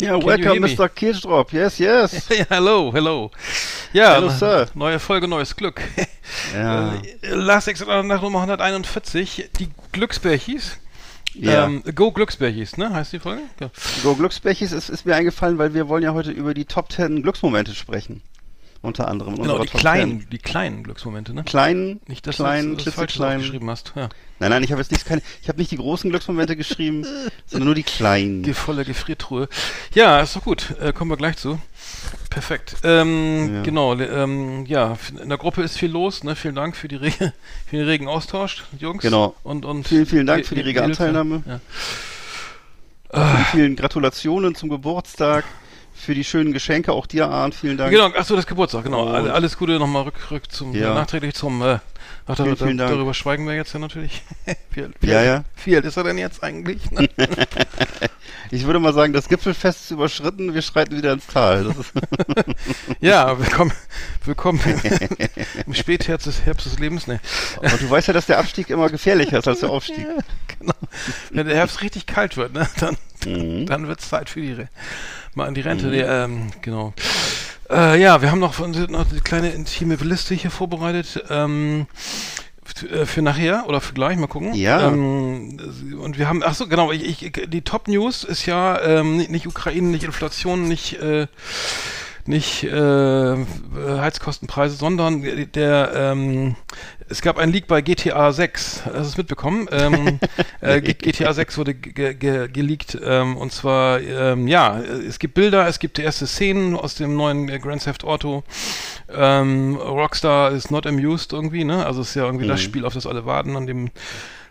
Yeah, you welcome? Mr. Kirchdrop. Yes, yes. Hello, hello. Ja, Hello, Sir. neue Folge, neues Glück. Ja. Äh, Last Exit nach Nummer 141, die Glücksbärchis. Ja. Ähm, Go Glücksbärchis, ne? Heißt die Folge? Ja. Go Glücksbechis ist, ist mir eingefallen, weil wir wollen ja heute über die Top 10 Glücksmomente sprechen. Unter anderem. Genau, die Top kleinen, 10. die kleinen Glücksmomente, ne? Kleinen, Nicht, dass kleinen, du das falsch klitzekleinen. geschrieben hast. Ja. Nein, nein, ich habe jetzt nicht, keine, ich habe nicht die großen Glücksmomente geschrieben, sondern nur die kleinen. Die volle Gefriertruhe. Ja, ist doch gut. Äh, kommen wir gleich zu. Perfekt. Ähm, Ja. Genau, ähm, ja, in der Gruppe ist viel los. Ne? Vielen Dank für, die rege, für den regen Austausch, Jungs. Genau. Und, und Vielen, vielen Dank für die rege. Anteilnahme. Ja. Vielen, vielen Gratulationen zum Geburtstag. Für die schönen Geschenke, auch dir, Arndt, vielen Dank. Genau, achso, das Geburtstag, genau. Und- Alle- Alles Gute nochmal rück, rück zum, Ja. nachträglich zum, äh, ach, da, Vielen, da, vielen Dank. darüber schweigen wir jetzt ja natürlich. alt- wie, Ja, ja. Wie alt ist er denn jetzt eigentlich? Ne? Ich würde mal sagen, das Gipfelfest ist überschritten, wir schreiten wieder ins Tal. Ja, willkommen, willkommen im Spätherbst des, Herbst des Lebens. Ne. und du weißt ja, dass der Abstieg immer gefährlicher ist als der Aufstieg. Ja, genau. Wenn der Herbst richtig kalt wird, ne, dann, Mhm. dann wird's Zeit für die mal an die Rente. Nee, ähm, genau. Äh, ja, wir haben noch, noch eine kleine intime Liste hier vorbereitet. Ähm, äh, für nachher oder für gleich, mal gucken. Ja. Ähm, und wir haben, ach so, genau, ich, ich, die Top News ist ja ähm, nicht, nicht Ukraine, nicht Inflation, nicht äh, nicht äh, Heizkostenpreise, sondern der ähm, es gab einen Leak bei GTA 6. Hast du es mitbekommen? Ähm, äh, GTA 6 wurde ge ge geleakt ähm, und zwar ähm, ja, es gibt Bilder, es gibt erste Szenen aus dem neuen äh, Grand Theft Auto. Ähm, Rockstar ist not amused irgendwie, ne? Also es ist ja irgendwie das Mhm. Spiel, auf das alle warten, an dem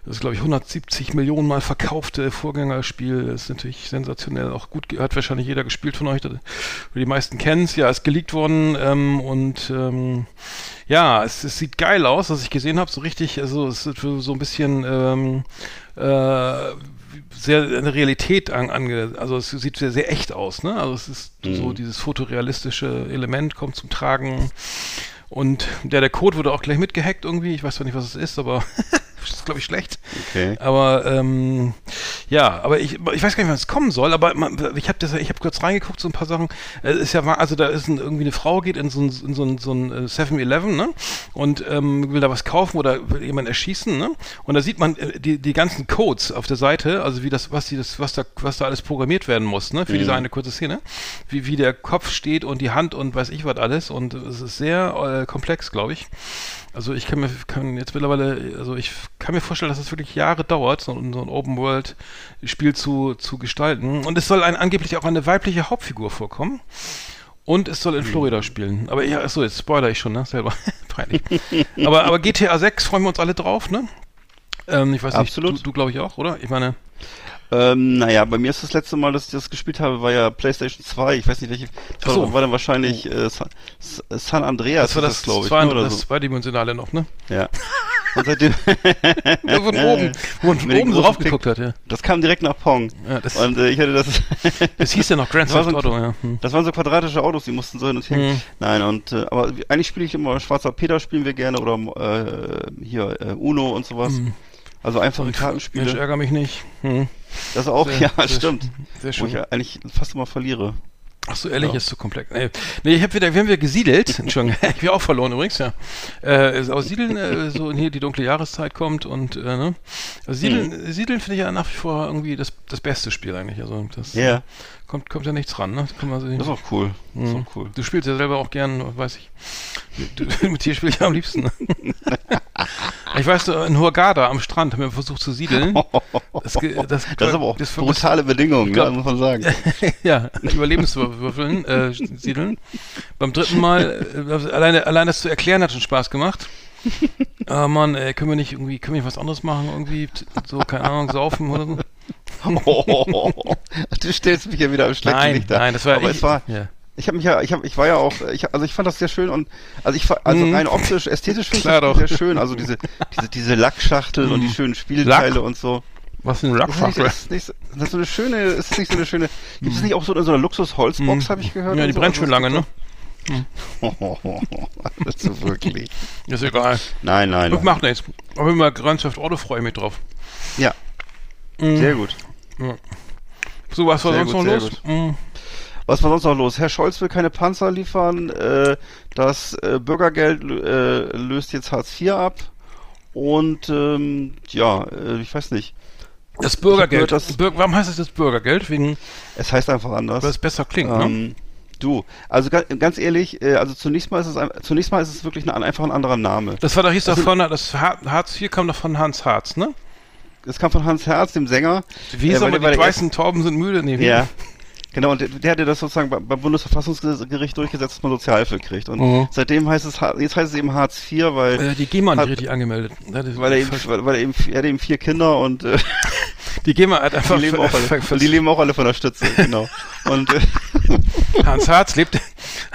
das ist, glaube ich, 170 Millionen Mal verkaufte Vorgängerspiel. Das ist natürlich sensationell. Auch gut, ge- hat wahrscheinlich jeder gespielt von euch. Die meisten kennen es. Ja, ist geleakt worden. Ähm, und ähm, ja, es, es sieht geil aus, was ich gesehen habe. So richtig, also es ist so ein bisschen ähm, äh, sehr eine Realität an, ange, also es sieht sehr, sehr echt aus, ne? Also es ist so Mhm. dieses fotorealistische Element kommt zum Tragen. Und der, der Code wurde auch gleich mitgehackt irgendwie. Ich weiß zwar nicht, was es ist, aber ist, glaube ich, schlecht. Okay. Aber ähm, ja, aber ich, ich weiß gar nicht, wann es kommen soll, aber man, ich habe ich habe kurz reingeguckt, so ein paar Sachen. Es ist ja, also da ist ein, irgendwie eine Frau geht in so ein, in so ein, so ein äh, 7-Eleven, ne? Und ähm, will da was kaufen oder will jemanden erschießen, ne? Und da sieht man äh, die, die ganzen Codes auf der Seite, also wie das, was die das, was da, was da alles programmiert werden muss, ne? Für diese eine kurze Szene. Wie, wie der Kopf steht und die Hand und weiß ich was alles. Und es ist sehr äh, komplex, glaube ich. Also ich kann mir kann jetzt mittlerweile, also ich kann mir vorstellen, dass es wirklich Jahre dauert, so, ein- so ein Open World Spiel zu, zu gestalten. Und es soll ein, angeblich auch eine weibliche Hauptfigur vorkommen. Und es soll in Florida spielen. Aber ja, achso, jetzt spoiler ich schon, ne? Selber. Peinlich. aber, aber GTA 6 freuen wir uns alle drauf, ne? Ähm, ich weiß Absolut. nicht, du, du glaube ich auch, oder? Ich meine, Ähm, naja, bei mir ist das letzte Mal, dass ich das gespielt habe, war ja PlayStation 2. Ich weiß nicht, welche. Ach so. War dann wahrscheinlich äh, San, San Andreas, das war ist das, glaube ich. zwei, ne, oder das so. zweidimensionale noch, ne? Ja. Und seitdem, Ja, von oben, wo man von oben so großen drauf geguckt hat, ja. das kam direkt nach Pong. ja das, Und äh, ich hatte das. das hieß ja noch Grand Das Theft Auto, ja. Hm. Das waren so quadratische Autos, die mussten so hin und her. Mhm. Nein, und äh, aber eigentlich spiele ich immer Schwarzer Peter spielen wir gerne oder äh, hier äh, Uno und sowas. Mhm. Also einfache Mensch, Kartenspiele. ärger mich nicht. Hm. Das auch, Sehr- ja, sehr stimmt. Sehr Wo schön. ich ja eigentlich fast immer verliere. Ach so, ehrlich, Ja. ist zu komplex. Nee, nee ich hab wieder, wir haben wieder gesiedelt. Entschuldigung, ich bin auch verloren übrigens, ja. Äh, aus Siedeln, äh, so hier die dunkle Jahreszeit kommt und, äh, ne. Also Siedeln, Hm. Siedeln finde ich ja nach wie vor irgendwie das, das beste Spiel eigentlich. Also das Ja, kommt, kommt ja nichts ran, ne? Das so das ist auch cool. Das ist Mhm. auch cool. Du spielst ja selber auch gern, weiß ich. Du, mit dir spiele ich am liebsten. ne? ich weiß, du, in Hurghada am Strand haben wir versucht zu siedeln. Das, das, Das ist aber auch das- brutale Bedingungen, glaub- ja, muss man sagen. ja, Überlebenswürfeln, äh, siedeln. Beim dritten Mal, äh, alleine, allein das zu erklären hat schon Spaß gemacht. Ah Mann, ey, können wir nicht irgendwie, können wir nicht was anderes machen? Irgendwie, so, keine Ahnung, saufen oder so? Oh, du stellst mich ja wieder im schlechten Nein, Licht dar. nein, das war Aber ich. es war, ja. ich habe mich ja, ich habe, ich war ja auch, ich, also ich fand das sehr schön und also ich, also Mhm. rein optisch, ästhetisch finde ich das doch. Mhm. sehr schön. Also diese, diese, diese Lackschachteln und die schönen Spielteile und so. Was ein Das ist, ist das ist so eine schöne, ist das nicht so eine schöne, gibt es nicht auch so so einer Luxus-Holzbox, habe ich gehört? Mhm. Ja, und die so? brennt schon Also lange, ne? das ist wirklich. Ist egal. Nein, nein. Nein. macht nichts. Aber immer Grand Theft Auto freue ich mich drauf. Ja, Mhm. sehr gut. So, was war Sehr sonst gut, noch los? gut. Mhm. Was war sonst noch los? Herr Scholz will keine Panzer liefern. Äh, das äh, Bürgergeld äh, löst jetzt Hartz IV ab. Und ähm, ja, äh, ich weiß nicht. Das Bürgergeld. hab gehört, dass- Bür warum heißt es das Bürgergeld? Wegen, Es heißt einfach anders. weil es besser klingt, ne? Ähm, du, also ga, ganz ehrlich, äh, also zunächst mal ist es ein, zunächst mal ist es wirklich ein, einfach ein anderer Name. Das war doch, hieß doch also- von, das Ha- Hartz IV kam doch von Hans Harz, ne? Es kam von Hans Herz, dem Sänger. Wie Äh, war die weißen Tauben sind müde? Nee, Ja. Genau, und der, der hatte das sozusagen beim, Bundesverfassungsgericht durchgesetzt, dass man Sozialhilfe kriegt. Und Mhm. seitdem heißt es, jetzt heißt es eben Hartz IV, weil, Äh, die GEMA hat Hat- nicht richtig angemeldet. Ja, weil er eben, weil er eben, er hat eben vier Kinder und äh, Die GEMA hat einfach die leben, auch alle, die leben auch alle von der Stütze, genau. Und äh, Hans Harz lebt.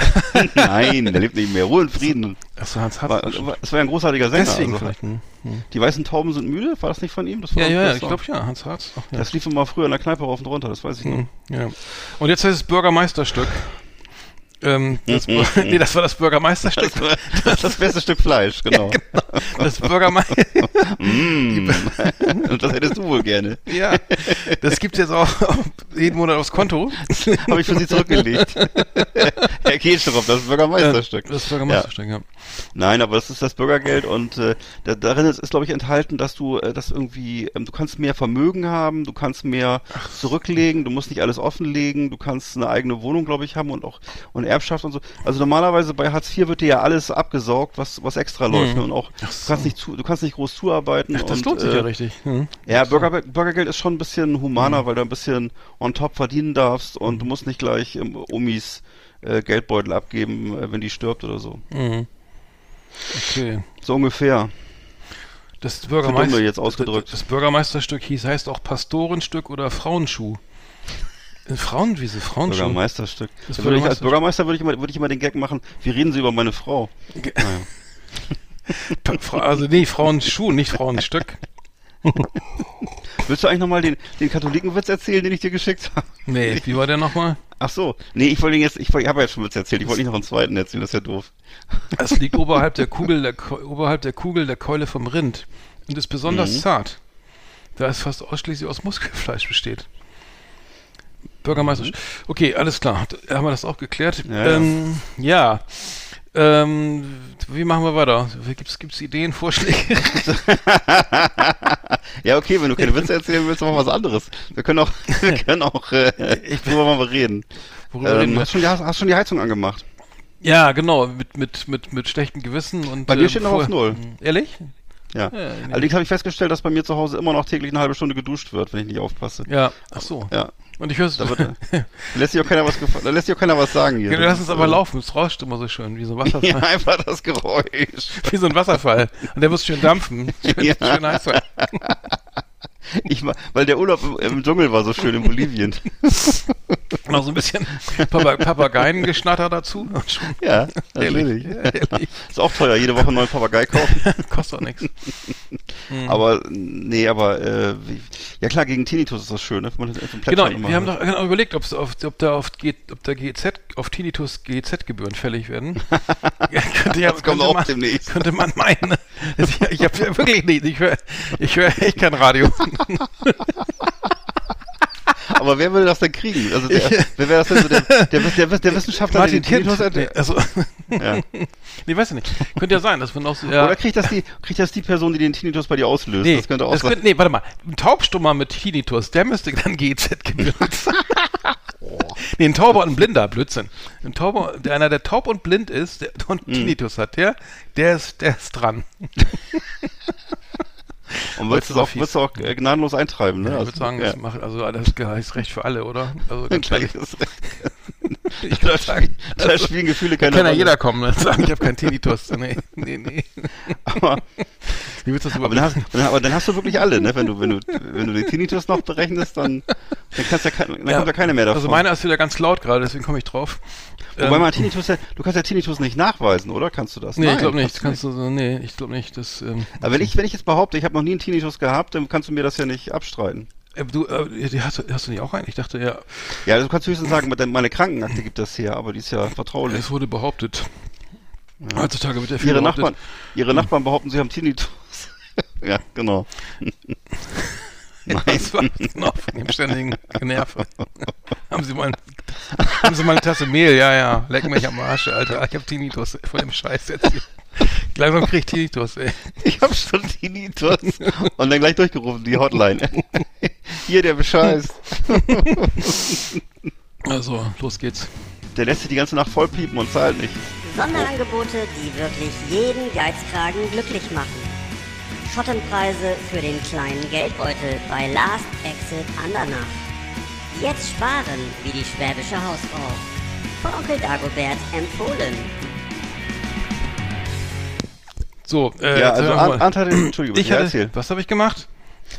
nein, der lebt nicht mehr. Ruhe und Frieden. Achso, Hans Harz. War, war, es war ein großartiger Sänger. Deswegen also. vielleicht. Hm. Hm. Die weißen Tauben sind müde, war das nicht von ihm? Das war Ja, ja, ja, ich glaube ja, Hans Harz. Ach, ja. Das lief immer früher in der Kneipe rauf und runter, das weiß ich noch. Hm, ja. Und jetzt heißt es Bürgermeisterstück. Ähm, das, nee, das war das Bürgermeisterstück. Das das, das beste Stück Fleisch, genau. Das Bürgermeister. Mm. Und das hättest du wohl gerne. ja, das gibt's jetzt auch jeden Monat aufs Konto. Habe ich für sie zurückgelegt. Herr Kehlstrup, das Bürgermeisterstück. Das Bürgermeisterstück, ja. Nein, aber das ist das Bürgergeld und äh, da, darin ist, ist glaube ich enthalten, dass du äh, das irgendwie, ähm, du kannst mehr Vermögen haben, du kannst mehr zurücklegen, du musst nicht alles offenlegen, du kannst eine eigene Wohnung, glaube ich, haben und auch und Erbschaft und so. Also normalerweise bei Hartz IV wird dir ja alles abgesaugt, was was extra läuft ne? und auch du kannst nicht zu, du kannst nicht groß zuarbeiten. Ach, das und, lohnt sich äh, ja richtig. Hm. Ja, Bürger, Bürgergeld ist schon ein bisschen humaner, weil du ein bisschen on top verdienen darfst und du musst nicht gleich ähm, Omis äh, Geldbeutel abgeben, äh, wenn die stirbt oder so. Mhm. Okay. So ungefähr. Das Bürgermeister. Das, das Bürgermeisterstück hieß, heißt auch Pastorenstück oder Frauenschuh. Äh, Frauenwiese, Frauenschuh. Bürgermeisterstück. Das Da würde ich als. Bürgermeister würde ich, immer, würde ich immer den Gag machen, wie reden Sie über meine Frau? Ge- Naja. Also nee, Frauenschuh, nicht Frauenstück. Willst du eigentlich nochmal den, den Katholikenwitz erzählen, den ich dir geschickt habe? Nee, wie war der nochmal? Ach so. Nee, ich wollte ihn jetzt, ich, ich habe ja jetzt schon Witz erzählt, ich wollte nicht noch einen zweiten erzählen, das ist ja doof. Es liegt oberhalb der Kugel der, oberhalb der Kugel der Keule vom Rind und ist besonders Mhm. zart, da es fast ausschließlich aus Muskelfleisch besteht. Bürgermeister. Okay, alles klar. Da haben wir das auch geklärt. Mhm. Ja, ähm, ja. Ähm, wie machen wir weiter? Gibt's, gibt's Ideen, Vorschläge? Ja, okay, wenn du keine Witze erzählen willst, machen wir was anderes. Wir können auch, wir können auch, äh, worüber mal reden. Worüber reden Ähm, wir? hast, schon die, hast, schon die Heizung angemacht? Ja, genau, mit, mit, mit, mit schlechtem Gewissen und. Bei mir äh, steht noch auf Null. Ehrlich? Ja. Ja, nee. Allerdings habe ich festgestellt, dass bei mir zu Hause immer noch täglich eine halbe Stunde geduscht wird, wenn ich nicht aufpasse. Ja, ach so. Ja. Und ich höre es. Da, wird, da lässt sich auch keiner was da lässt sich auch keiner was sagen hier. Ja, Das lass uns aber laufen, es rauscht immer so schön, wie so ein Ja, Wasserfall. einfach das Geräusch. Wie so ein Wasserfall. Und der muss schön dampfen. Schön, Ja. schön heiß sein. Ich, ma- weil der Urlaub im Dschungel war so schön in Bolivien. Noch so ein bisschen Papa Papageiengeschnatter dazu. Ja, Ehrlich, natürlich. ehrlich. Ist auch teuer, jede Woche einen neuen Papagei kaufen. Kostet doch nichts. Aber, nee, aber, äh, wie, ja klar, gegen Tinnitus ist das schön, ne? Genau, wir haben doch genau überlegt, ob's auf, ob da auf, G, ob der GZ, auf Tinnitus GZ-Gebühren fällig werden. ja, könnte, ja, Das kommt könnte auch man, demnächst. Könnte man meinen. Ich, ich habe ja wirklich nicht, ich höre ich hör echt kein Radio. Aber wer will das denn kriegen? Also, der, wer wäre das denn so, der, der, der, der, Wissenschaftler, Martin der den Kind. Tinnitus Nee, also, Ja. nee, weiß ich nicht. Könnte ja sein, dass wir noch so, ja. Oder kriegt das, die, kriegt das die Person, die den Tinnitus bei dir auslöst? Nee, das könnte auch das sein. könnte, nee, warte mal. Ein Taubstummer mit Tinnitus, der müsste dann GZ-Gebühren Nee, ein Tauber und ein Blinder, Blödsinn. Ein Tauber, der, einer, der taub und blind ist der, und Mhm. Tinnitus hat, der, der ist, der ist dran. Und würdest du auch, würdest auch äh, gnadenlos eintreiben, ne? ich Also, würde sagen, ja. das macht, also das ist recht für alle, oder? Also ganz recht. Ich kann sagen, da also, spielen Gefühle keine kann ja jeder kommen und sagen, ich habe keinen Tinnitus. Nee, nee, nee. Aber, Wie willst du das aber, dann hast, aber dann hast du wirklich alle, ne? Wenn du, wenn du, wenn du den Tinnitus noch berechnest, dann, dann kannst ja kein, dann kommt ja keiner mehr davon. Also meiner ist wieder ganz laut gerade, deswegen komme ich drauf. Wobei Ähm, man Tinnitus ja, du kannst ja Tinnitus nicht nachweisen, oder? Kannst du das? Nee, Nein, ich glaube nicht. kannst Kannst du, so- nee, ich glaube nicht. Das, ähm, Aber wenn ich, wenn ich jetzt behaupte, ich habe noch nie einen Tinnitus gehabt, dann kannst du mir das ja nicht abstreiten. äh, du, äh, die hast, du- hast du nicht auch einen? Ich dachte, ja, Ja, du kannst höchstens sagen, meine Krankenakte gibt das her, aber die ist ja vertraulich. es wurde behauptet. Heutzutage wird ja viel Ihre behauptet. Nachbarn, ihre Nachbarn behaupten, sie haben Tinnitus. ja, genau. Das war genau von dem ständigen Generve. haben Sie mal, ein- haben Sie mal eine Tasse Mehl? Ja, ja. Leck mich am Arsch, Alter. Ich hab Tinnitus von dem Scheiß jetzt hier. Langsam krieg ich Tinnitus, ey. Ich habe schon Tinnitus. Und dann gleich durchgerufen, die Hotline. Hier der Bescheiß. Also, los geht's. Der lässt sich die ganze Nacht voll piepen und zahlt nicht. Sonderangebote, die wirklich jeden Geizkragen glücklich machen. Schottenpreise für den kleinen Geldbeutel bei Last Exit Andernach. Jetzt sparen wie die schwäbische Hausfrau. Von Onkel Dagobert empfohlen. So, äh, ja, also Ant, hatte, Entschuldigung, ich hatte, erzähl. was habe ich gemacht?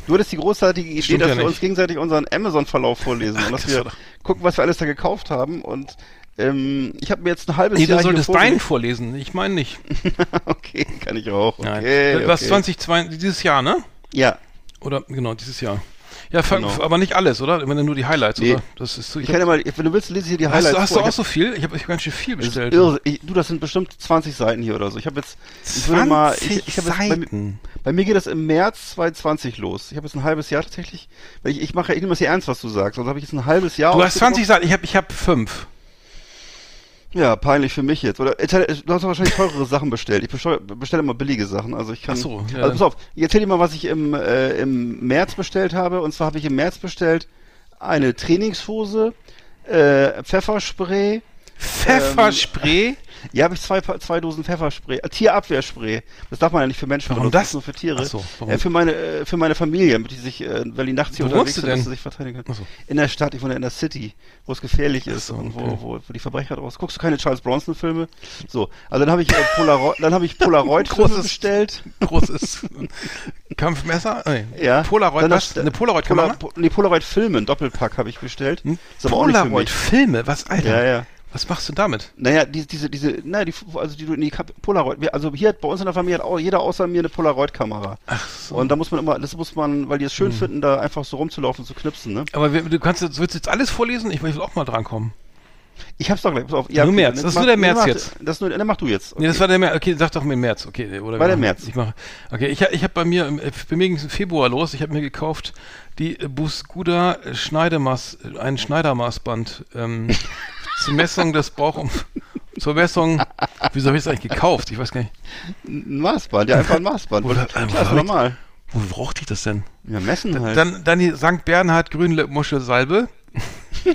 Du hattest die großartige Idee, Stimmt dass ja wir uns nicht. gegenseitig unseren Amazon-Verlauf vorlesen und dass das wir gucken, was wir alles da gekauft haben. Und ähm, ich habe mir jetzt ein halbes Nee, Jahr du hier solltest deinen vorlesen. Ich meine nicht. okay, kann ich auch. Nein. Okay, was okay. 2022, dieses Jahr, ne? Ja, Oder, genau, dieses Jahr. Ja, Genau. aber nicht alles, oder? Immer nur die Highlights, Nee. oder? Das ist so, ich ich kann ja hab, mal, wenn du willst, lese ich hier die hast, Highlights du- hast du vor. auch Ich so viel? Ich habe ich hab ganz schön viel bestellt. irre. Ich, du, das sind bestimmt 20 Seiten hier oder so. Ich habe jetzt, ich würde mal, ich, ich hab jetzt, bei, mir- Seiten. bei mir geht das im März 2020 los. Ich habe jetzt ein halbes Jahr tatsächlich, weil ich, ich mache, nehme das hier ernst, was du sagst. Also habe ich jetzt ein halbes Jahr. Du hast ausgedruckt. 20 Seiten, ich habe ich hab fünf. Ja, peinlich für mich jetzt. Oder du hast wahrscheinlich teurere Sachen bestellt. Ich bestelle, bestelle immer billige Sachen. Also ich kann. Ach so, ja. Also pass auf, ich erzähl dir mal, was ich im, äh, im März bestellt habe. Und zwar habe ich im März bestellt eine Trainingshose, äh, Pfefferspray. Pfefferspray? Ja, habe ich zwei, zwei Dosen Pfefferspray, äh, Tierabwehrspray. Das darf man ja nicht für Menschen Warum benutzen, das? nur für Tiere. Ach so, warum? Äh, für meine, äh, für meine Familie, damit die sich, äh, weil die nachts hier Wo unterwegs sind, dass sie sich verteidigen können. So. In der Stadt, ich wohne in der City, wo es gefährlich ist so, und wo, okay. wo, wo die Verbrecher draus. Guckst du keine Charles Bronson Filme? So, also dann habe ich äh, Polaroid, dann habe ich Polaroid Großes- bestellt. Großes Kampfmesser? Nee. Ja. Polaroid, was? Eine Polaroid-Kamera? Polar, po, nee, Polaroid Filme, ein Doppelpack habe ich bestellt. Hm? Polaroid-Filme? Was, Alter? Ja, ja. Was machst du damit? Naja, diese, diese, diese, naja, die, also die du in die Kap Polaroid, also hier bei uns in der Familie hat auch jeder außer mir eine Polaroid-Kamera. Ach so. Und da muss man immer, das muss man, weil die es Hm. schön finden, da einfach so rumzulaufen, zu knipsen, ne? Aber du kannst, jetzt- willst du jetzt alles vorlesen? Ich will auch mal drankommen. Ich hab's doch gleich, pass auf. Nur März, das ist nur der März mach, jetzt. Das ist nur, dann mach du jetzt. Nee, das war der März. Okay, sag doch mir März. Okay, oder War der machen- März. Ich mache. Okay, ich, ich habe bei mir, äh, bei mir ging es im Februar los. Ich habe mir gekauft die Busguda Schneidemaß, ein Schneidermaßband ähm, zur Messung des Bauch, zur Messung. Wieso habe ich das eigentlich gekauft? Ich weiß gar nicht. Ein Maßband, ja, einfach ein Maßband. Oder- Klar, äh, ist ich- normal. Wo brauchte ich das denn? Ja, messen halt. Dann, dann die St. Bernhard Grünmuschel Salbe.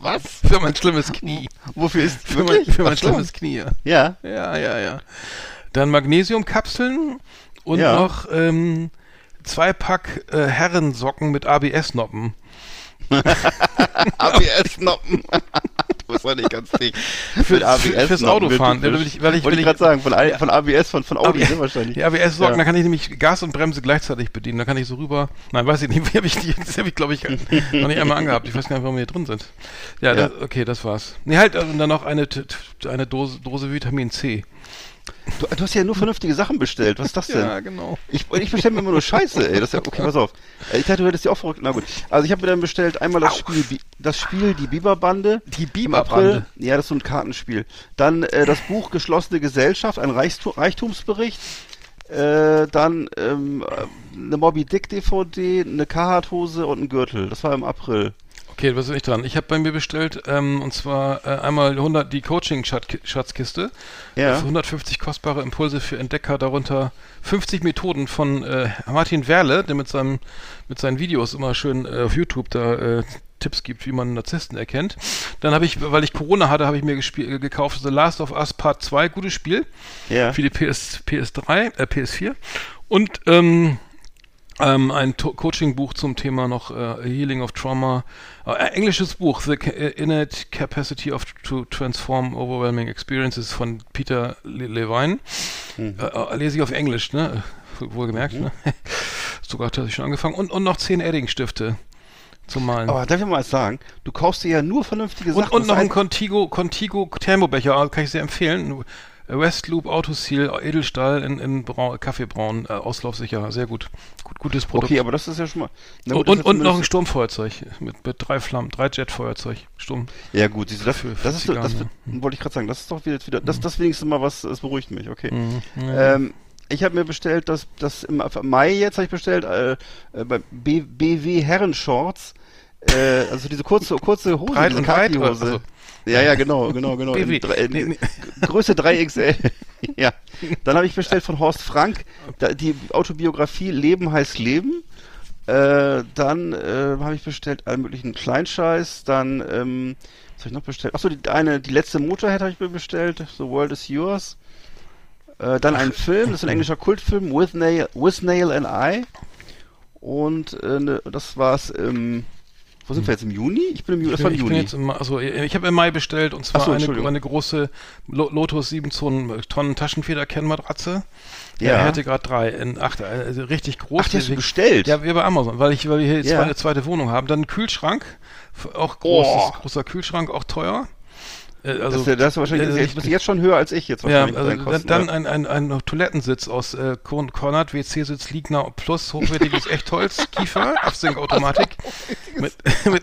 Was? Für mein schlimmes Knie. Wofür ist Für mein, für mein schlimmes Knie. ja. Ja. Ja, ja, ja. Dann Magnesiumkapseln und Ja. noch ähm, zwei Pack äh, Herrensocken mit ABS-Noppen. ABS-Noppen. du bist doch nicht ganz dick. Für, ABS fürs Autofahren. Weil typisch. ich, weil ich, Wollte ich gerade sagen, von, von ABS, von, von Audi, ne, wahrscheinlich. Die ABS-Socken, Ja. da kann ich nämlich Gas und Bremse gleichzeitig bedienen. Da kann ich so rüber. Nein, weiß ich nicht. Wie habe ich die? Das habe ich, glaube ich, noch nicht einmal angehabt. Ich weiß gar nicht, warum wir hier drin sind. Ja, Ja. Das, okay, das war's. Nee, halt, und dann noch eine, eine Dose, Dose Vitamin C. Du, du hast ja nur vernünftige Sachen bestellt. Was ist das denn? Ja, genau. Ich, ich bestelle mir immer nur Scheiße, ey. Das ist ja, okay, pass auf. Äh, Ich dachte, du hättest die auch verrückt. Na gut. Also ich habe mir dann bestellt einmal das Spiel, das Spiel Die Biberbande. Die. Biberbande. Ja, das ist so ein Kartenspiel. Dann äh, das Buch Geschlossene Gesellschaft, ein Reichtu Reichtumsbericht. Äh, dann ähm, äh, eine Moby Dick DVD, eine Carhartt-Hose und ein Gürtel. Das war im April. Okay, was ist nicht dran? Ich habe bei mir bestellt, ähm, und zwar äh, einmal 100 die Coaching-Schatzkiste. Ja. Für 150 kostbare Impulse für Entdecker, darunter 50 Methoden von äh, Martin Werle, der mit, seinem, mit seinen Videos immer schön äh, auf YouTube da äh, Tipps gibt, wie man Narzissten erkennt. Dann habe ich, weil ich Corona hatte, habe ich mir äh, gekauft The Last of Us Part 2, gutes Spiel Ja. für die PS, PS3, äh, PS4. Und ähm, Ähm, ein Coaching-Buch zum Thema noch äh, Healing of Trauma. Äh, englisches Buch, The äh, Innate Capacity of to Transform Overwhelming Experiences von Peter Le Levine. Mhm. Äh, äh, lese ich auf Englisch, ne? Wohlgemerkt, ne? Sogar tatsächlich schon angefangen. Und, und noch zehn Edding-Stifte zum Malen. Aber darf ich mal was sagen? Du kaufst dir ja nur vernünftige Und, Sachen. und Das noch ein heißt- Contigo, Contigo Thermobecher, also kann ich sehr empfehlen. Westloop Autoseal Edelstahl in, in Braun, Kaffeebraun, äh, auslaufsicher, sehr gut. gut. Gutes Produkt. Okay, aber das ist ja schon mal. Na und und, und noch ein Sturmfeuerzeug mit, mit drei Flammen, drei Jetfeuerzeug, Sturm. Ja gut, siehst du, das, Für- für das ist das wird- wollte ich gerade sagen, das ist doch wieder, wieder das, das wenigstens mal was, das beruhigt mich, okay. Mhm. Ja. Ähm, ich habe mir bestellt, das, das im Mai jetzt habe ich bestellt, äh, äh, bei B, BW Herrenshorts, äh, also diese kurze, kurze Hose, Breit diese? Khaki-Hose. Also- Ja, ja, genau, genau, genau. In, in, nee. Größe 3XL. ja. Dann habe ich bestellt von Horst Frank die Autobiografie Leben heißt Leben. Äh, dann äh, habe ich bestellt allen möglichen Kleinscheiß. Dann, ähm, was habe ich noch bestellt? Achso, die, eine, die letzte Motorhead habe ich mir bestellt. The World is Yours. Äh, dann ein Film, das ist ein englischer Kultfilm, With Nail, With Nail and I. Und äh, ne, das war's im. Wo sind wir jetzt? Im Juni? Ich bin im Juni. Das war im ich bin Juni. jetzt im, also ich habe im Mai bestellt und zwar so, eine, eine große Lo- Lotus 7 Tonnen, Tonnen Taschenfederkennmatratze. Ja. Härtegrad 3 in 8, also richtig groß. Ach, die hast du bestellt? Ja, wir bei Amazon, weil ich, weil wir hier jetzt Ja. eine zweite Wohnung haben. Dann ein Kühlschrank, auch großes, Oh. großer Kühlschrank, auch teuer. Äh, das, Also, ist ja- das ist wahrscheinlich also jetzt, ich- bist jetzt schon höher als ich jetzt ja, wahrscheinlich. also deinen dann, Kosten, dann ja. ein, ein, ein Toilettensitz aus äh, Kornat, WC-Sitz, Liegner plus hochwertiges Echtholz, Kiefer, Absinkautomatik. mit, mit,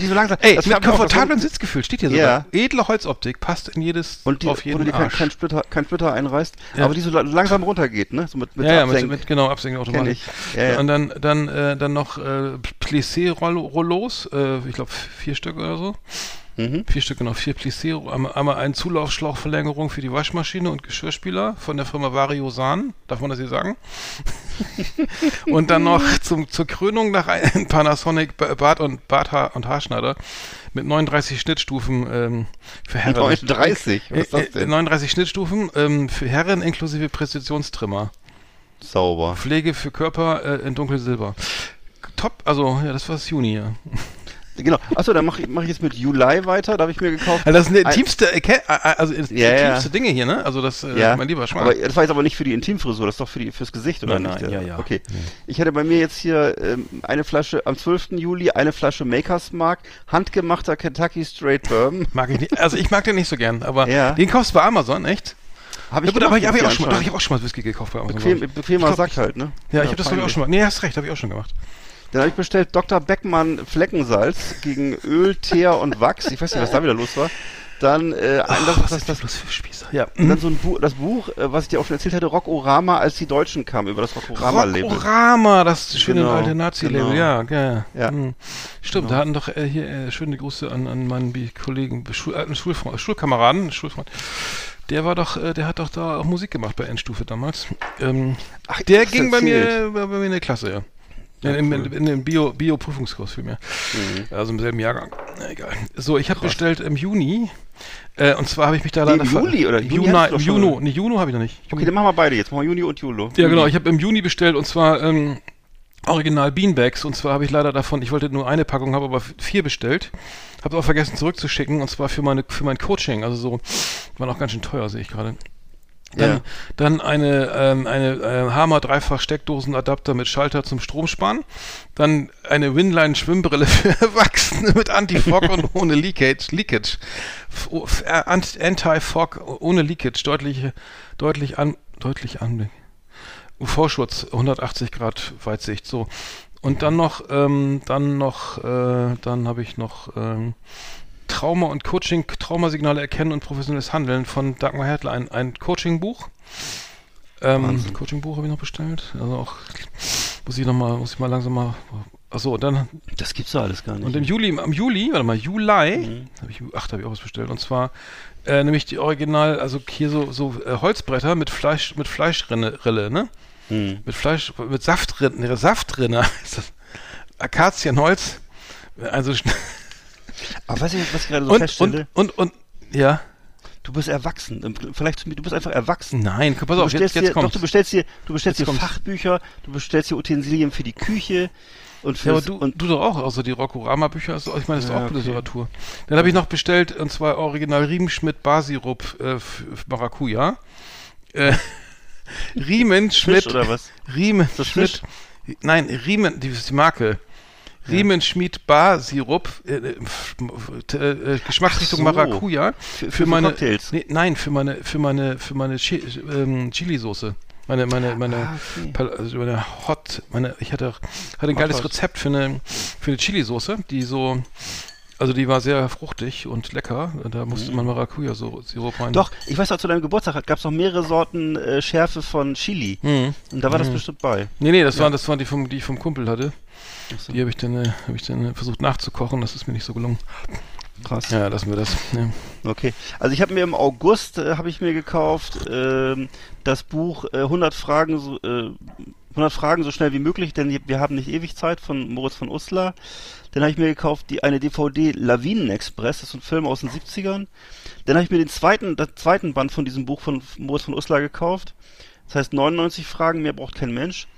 die so langsam. ey, das mit so- Sitzgefühl, steht hier Ja. sogar. Edle Holzoptik, passt in jedes, Und die, auf jeden kein, Arsch. kein, Splitter, kein Splitter einreißt, Ja. aber die so la- langsam runtergeht, ne? So mit, mit ja, ja, mit, mit genau, Absinkautomatik. Ja, ja. Und dann, dann, äh, dann noch äh, Plissé-Rollos, äh, ich glaube vier Stück oder so. Mhm. Vier Stück, genau, vier Plissé, einmal, einmal ein Zulaufschlauchverlängerung für die Waschmaschine und Geschirrspüler von der Firma Vario San, darf man das hier sagen? und dann noch zum, zur Krönung nach ein Panasonic Ba- Bart und Barthaar und Haarschneider mit 39 Schnittstufen ähm, für Herren. 39, was ist das Äh, äh, denn? 39 Schnittstufen ähm, für Herren inklusive Präzisionstrimmer. Sauber. Pflege für Körper äh, in dunkelsilber. Top, also ja, das war's Juni, ja. Genau. Achso, dann mache ich, mach ich jetzt mit Juli weiter. Da habe ich mir gekauft. Also das sind die intimste, äh, äh, also die Ja, ja. intimste Dinge hier, ne? Also das, äh, Ja, mein lieber Schmarrn. aber das war jetzt aber nicht für die Intimfrisur, das ist doch für die, fürs Gesicht, oder Nein, nicht? nein, ja, ja. Okay. Ich hatte bei mir jetzt hier ähm, eine Flasche, am 12. Juli eine Flasche Makers Mark, handgemachter Kentucky Straight Bourbon. Mag ich nicht. Also ich mag den nicht so gern, aber Ja. den kaufst du bei Amazon, echt? Habe Ja, gut, aber ich, hab ich, auch schon, mal- doch, ich habe auch schon mal Whisky gekauft bei Amazon. Bequem, ich. bequemer Ich Sack halt, ne? Ja, ich habe das glaub ich auch schon mal. Nee, hast recht, habe ich auch schon gemacht. Dann habe ich bestellt Dr. Beckmann Fleckensalz gegen Öl, Teer und Wachs. Ich weiß nicht, was da wieder los war. Dann, äh, ein, das, was das, das? Ja. und dann so ein Buch, das Buch, äh, was ich dir auch schon erzählt hatte, Rockorama, als die Deutschen kamen, über das Rockorama-Label. Rockorama, das schöne Genau, alte Nazi-Label, genau. ja, ja. Ja. Hm. Stimmt, Genau. da hatten doch äh, hier äh, schöne Grüße an, an meinen Kollegen, Schul, alten Schulfreund, Schulkameraden, Schulfreund. Der war doch, äh, der hat doch da auch Musik gemacht bei Endstufe damals. Ähm, Ach, der ging bei erzählt. mir, bei, bei mir in der Klasse, ja. Ja, in, cool. in, in dem Bio, Bio-Prüfungskurs für mir. Mhm. Also im selben Jahrgang. Na, egal. So, ich habe bestellt im Juni. Äh, und zwar habe ich mich da Nee, leider im Juli oder? Juni Juni, schon. Juno. Nee, Juno habe ich noch nicht. Okay, dann machen wir beide jetzt. Machen wir Juni und Juli. Ja, genau. Ich habe im Juni bestellt und zwar ähm, Original Beanbags. Und zwar habe ich leider davon, ich wollte nur eine Packung, habe aber vier bestellt. Habe auch vergessen zurückzuschicken und zwar für meine für mein Coaching. Also so, war noch ganz schön teuer, sehe ich gerade. Dann, Ja. dann eine, ähm, eine äh, Hammer Dreifach Steckdosenadapter mit Schalter zum Stromsparen. Dann eine Winline Schwimmbrille für Erwachsene mit Anti-Fog und ohne Leakage. Leakage. F- o- f- äh, Ant- Anti-Fog ohne Leakage. Deutlich, deutlich an, deutlich Anblick. UV-Schutz 180 Grad Weitsicht. So. Und dann noch, ähm, dann noch, äh, dann habe ich noch ähm, Trauma und Coaching, Traumasignale erkennen und professionelles Handeln von Dagmar Hertler, ein, ein Coaching-Buch. Ähm. Coaching-Buch habe ich noch bestellt. Also auch muss ich noch mal, muss ich mal langsam mal. Achso, dann Das gibt's doch alles gar nicht. und im Juli, am Juli, warte mal, Juli, Mhm. habe ich, ach, da habe ich auch was bestellt. Und zwar äh, nämlich die Original, also hier so, so äh, Holzbretter mit Fleisch, mit Fleischrinne, Rille, ne? Hm. Mit Fleisch, mit Saftrinne, ne, Saftrinne ist das. Akazienholz. Also schn- Aber was ich, was ich gerade so und, feststelle, und, und, und, ja. Du bist erwachsen. Vielleicht, du bist einfach erwachsen. Nein, pass Du auf, jetzt, jetzt dir, doch, du bestellst dir, du bestellst Jetzt dir kommt's. Fachbücher, du bestellst dir Utensilien für die Küche und für Ja, aber du, und du doch auch, also die Rockorama-Bücher, ist- ich meine, das ist Ja, auch okay. Literatur. Dann habe ich noch bestellt, und zwar Original Riemenschmidt Basirup äh, Maracuja. Äh, Riemenschmidt, Fisch oder was? Riemenschmidt, nein, Riemen, die ist die Marke. Riemenschmidt Bar-Sirup, äh, äh, f- f- äh, Geschmacksrichtung so. Maracuja. Für, Für, meine, Cocktails. Nee, nein, für meine, für meine, für meine Chi ähm, Chili-Soße. Meine, meine, meine, Ah, okay. Also meine Hot, meine, ich hatte, hatte ein geiles Hot. Rezept für eine, für eine Chili-Soße, die so, also die war sehr fruchtig und lecker. Da musste man Maracuja-Sirup rein. Mhm. Doch, ich weiß noch, zu deinem Geburtstag gab es noch mehrere Sorten äh, Schärfe von Chili. Hm. Und da war das Mhm. bestimmt bei. Nee, nee, das waren, das waren die vom, die ich vom Kumpel hatte. So. Die habe ich dann, äh, habe ich dann äh, versucht nachzukochen. Das ist mir nicht so gelungen. Krass. Ja, lassen wir das. Ja. Okay. Also ich habe mir im August äh, habe ich mir gekauft ähm, das Buch äh, 100 Fragen so, äh, 100 Fragen so schnell wie möglich, denn wir haben nicht ewig Zeit von Moritz von Uslar. Dann habe ich mir gekauft die eine DVD Lawinenexpress, das ist ein Film aus den 70ern. Dann habe ich mir den zweiten den zweiten Band von diesem Buch von Moritz von Uslar gekauft. Das heißt 99 Fragen, mehr braucht kein Mensch.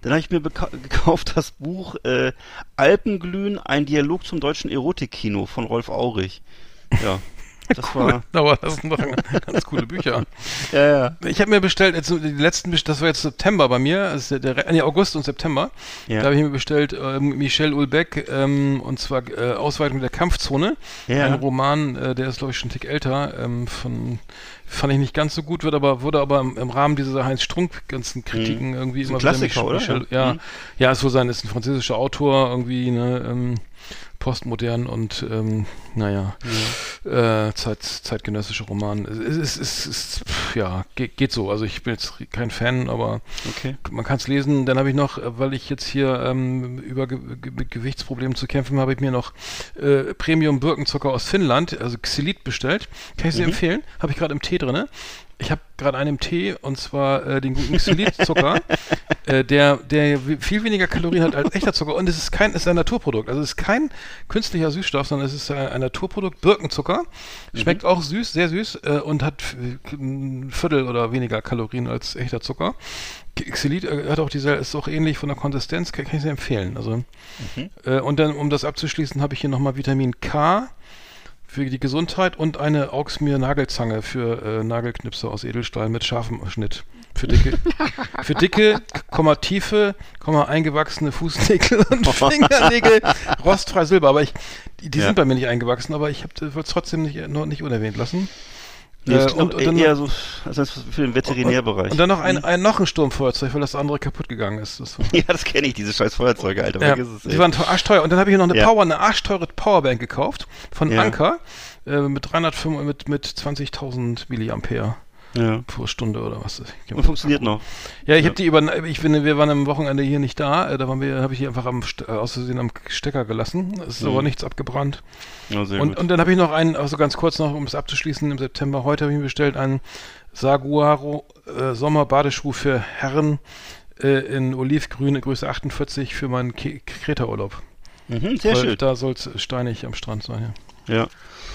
Dann habe ich mir gekauft das Buch äh, Alpenglühen, ein Dialog zum deutschen Erotikkino von Rolf Aurich. Ja, das war Aber das sind doch ganz coole Bücher. ja, ja. Ich habe mir bestellt, jetzt, die letzten, das war jetzt September bei mir, also der, nee, August und September. Ja. Da habe ich mir bestellt ähm, Michel Ulbeck ähm, und zwar äh, Ausweitung der Kampfzone. Ja. Ein Roman, äh, der ist glaube ich schon einen Tick älter. Ähm, von fand ich nicht ganz so gut, wird aber wurde aber im, Rahmen dieser Heinz Strunk ganzen Kritiken irgendwie Ist ein immer wieder Klassiker, oder? Michel, Ja. ja, Mhm. ja, ist wohl sein, ist ein französischer Autor irgendwie, ne, ähm, postmodern und ähm, naja, äh, Zeit, zeitgenössischer Roman. Es ist, es ist, pff, ja, geht, geht so. Also ich bin jetzt kein Fan, aber Okay. man kann es lesen. Dann habe ich noch, äh, weil ich jetzt hier ähm, über Ge Ge mit Gewichtsproblemen zu kämpfen habe, ich mir noch äh, Premium Birkenzucker aus Finnland, also Xylit bestellt. Kann ich Mhm. empfehlen. Habe ich gerade im Tee drinne. Ich habe gerade einen im Tee und zwar äh, den guten Xylit-Zucker, äh, der, der viel weniger Kalorien hat als echter Zucker und es ist kein, es ist ein Naturprodukt. Also es ist kein künstlicher Süßstoff, sondern es ist ein, ein Naturprodukt, Birkenzucker. Schmeckt auch süß, sehr süß äh, und hat ein Viertel oder weniger Kalorien als echter Zucker. Xylit äh, hat auch diese, ist auch ähnlich von der Konsistenz, kann, kann ich sehr empfehlen. Also, äh, und dann, um das abzuschließen, habe ich hier nochmal Vitamin K für die Gesundheit und eine Auxmir Nagelzange für äh, Nagelknipse aus Edelstahl mit scharfem Schnitt. Für dicke, für dicke, Komma tiefe, Komma eingewachsene Fußnägel und Fingernägel, rostfrei Silber. Aber ich, die, die Ja. sind bei mir nicht eingewachsen, aber ich wollte es trotzdem nicht, noch nicht unerwähnt lassen. Nee, Äh, klingt und- und dann- eher so also für den Veterinärbereich. Und dann noch ein, ein, noch ein Sturmfeuerzeug, weil das andere kaputt gegangen ist. Das ja, das kenne ich, diese scheiß Feuerzeuge, Alter. ja, es, die waren teuer- arschteuer. Und dann habe ich noch eine Ja. Power, eine arschteure Powerbank gekauft von Ja. Anker äh, mit 305, mit, mit 20.000 Milliampere ja. pro Stunde oder was. Und funktioniert noch. Ja, ich Ja. habe die über, ich finde, wir waren am Wochenende hier nicht da, äh, da waren wir, habe ich die einfach am, äh, aus Versehen am Stecker gelassen. Es ist aber Mhm. nichts abgebrannt. Ja, sehr Und, gut. und dann habe ich noch einen, also ganz kurz noch, um es abzuschließen, im September, heute habe ich mir bestellt, einen Saguaro äh, Sommerbadeschuh für Herren äh, in Olivgrün, Größe 48 für meinen Kreta-Urlaub. mhm, sehr Weil schön. Da soll es steinig am Strand sein. Ja. Ja.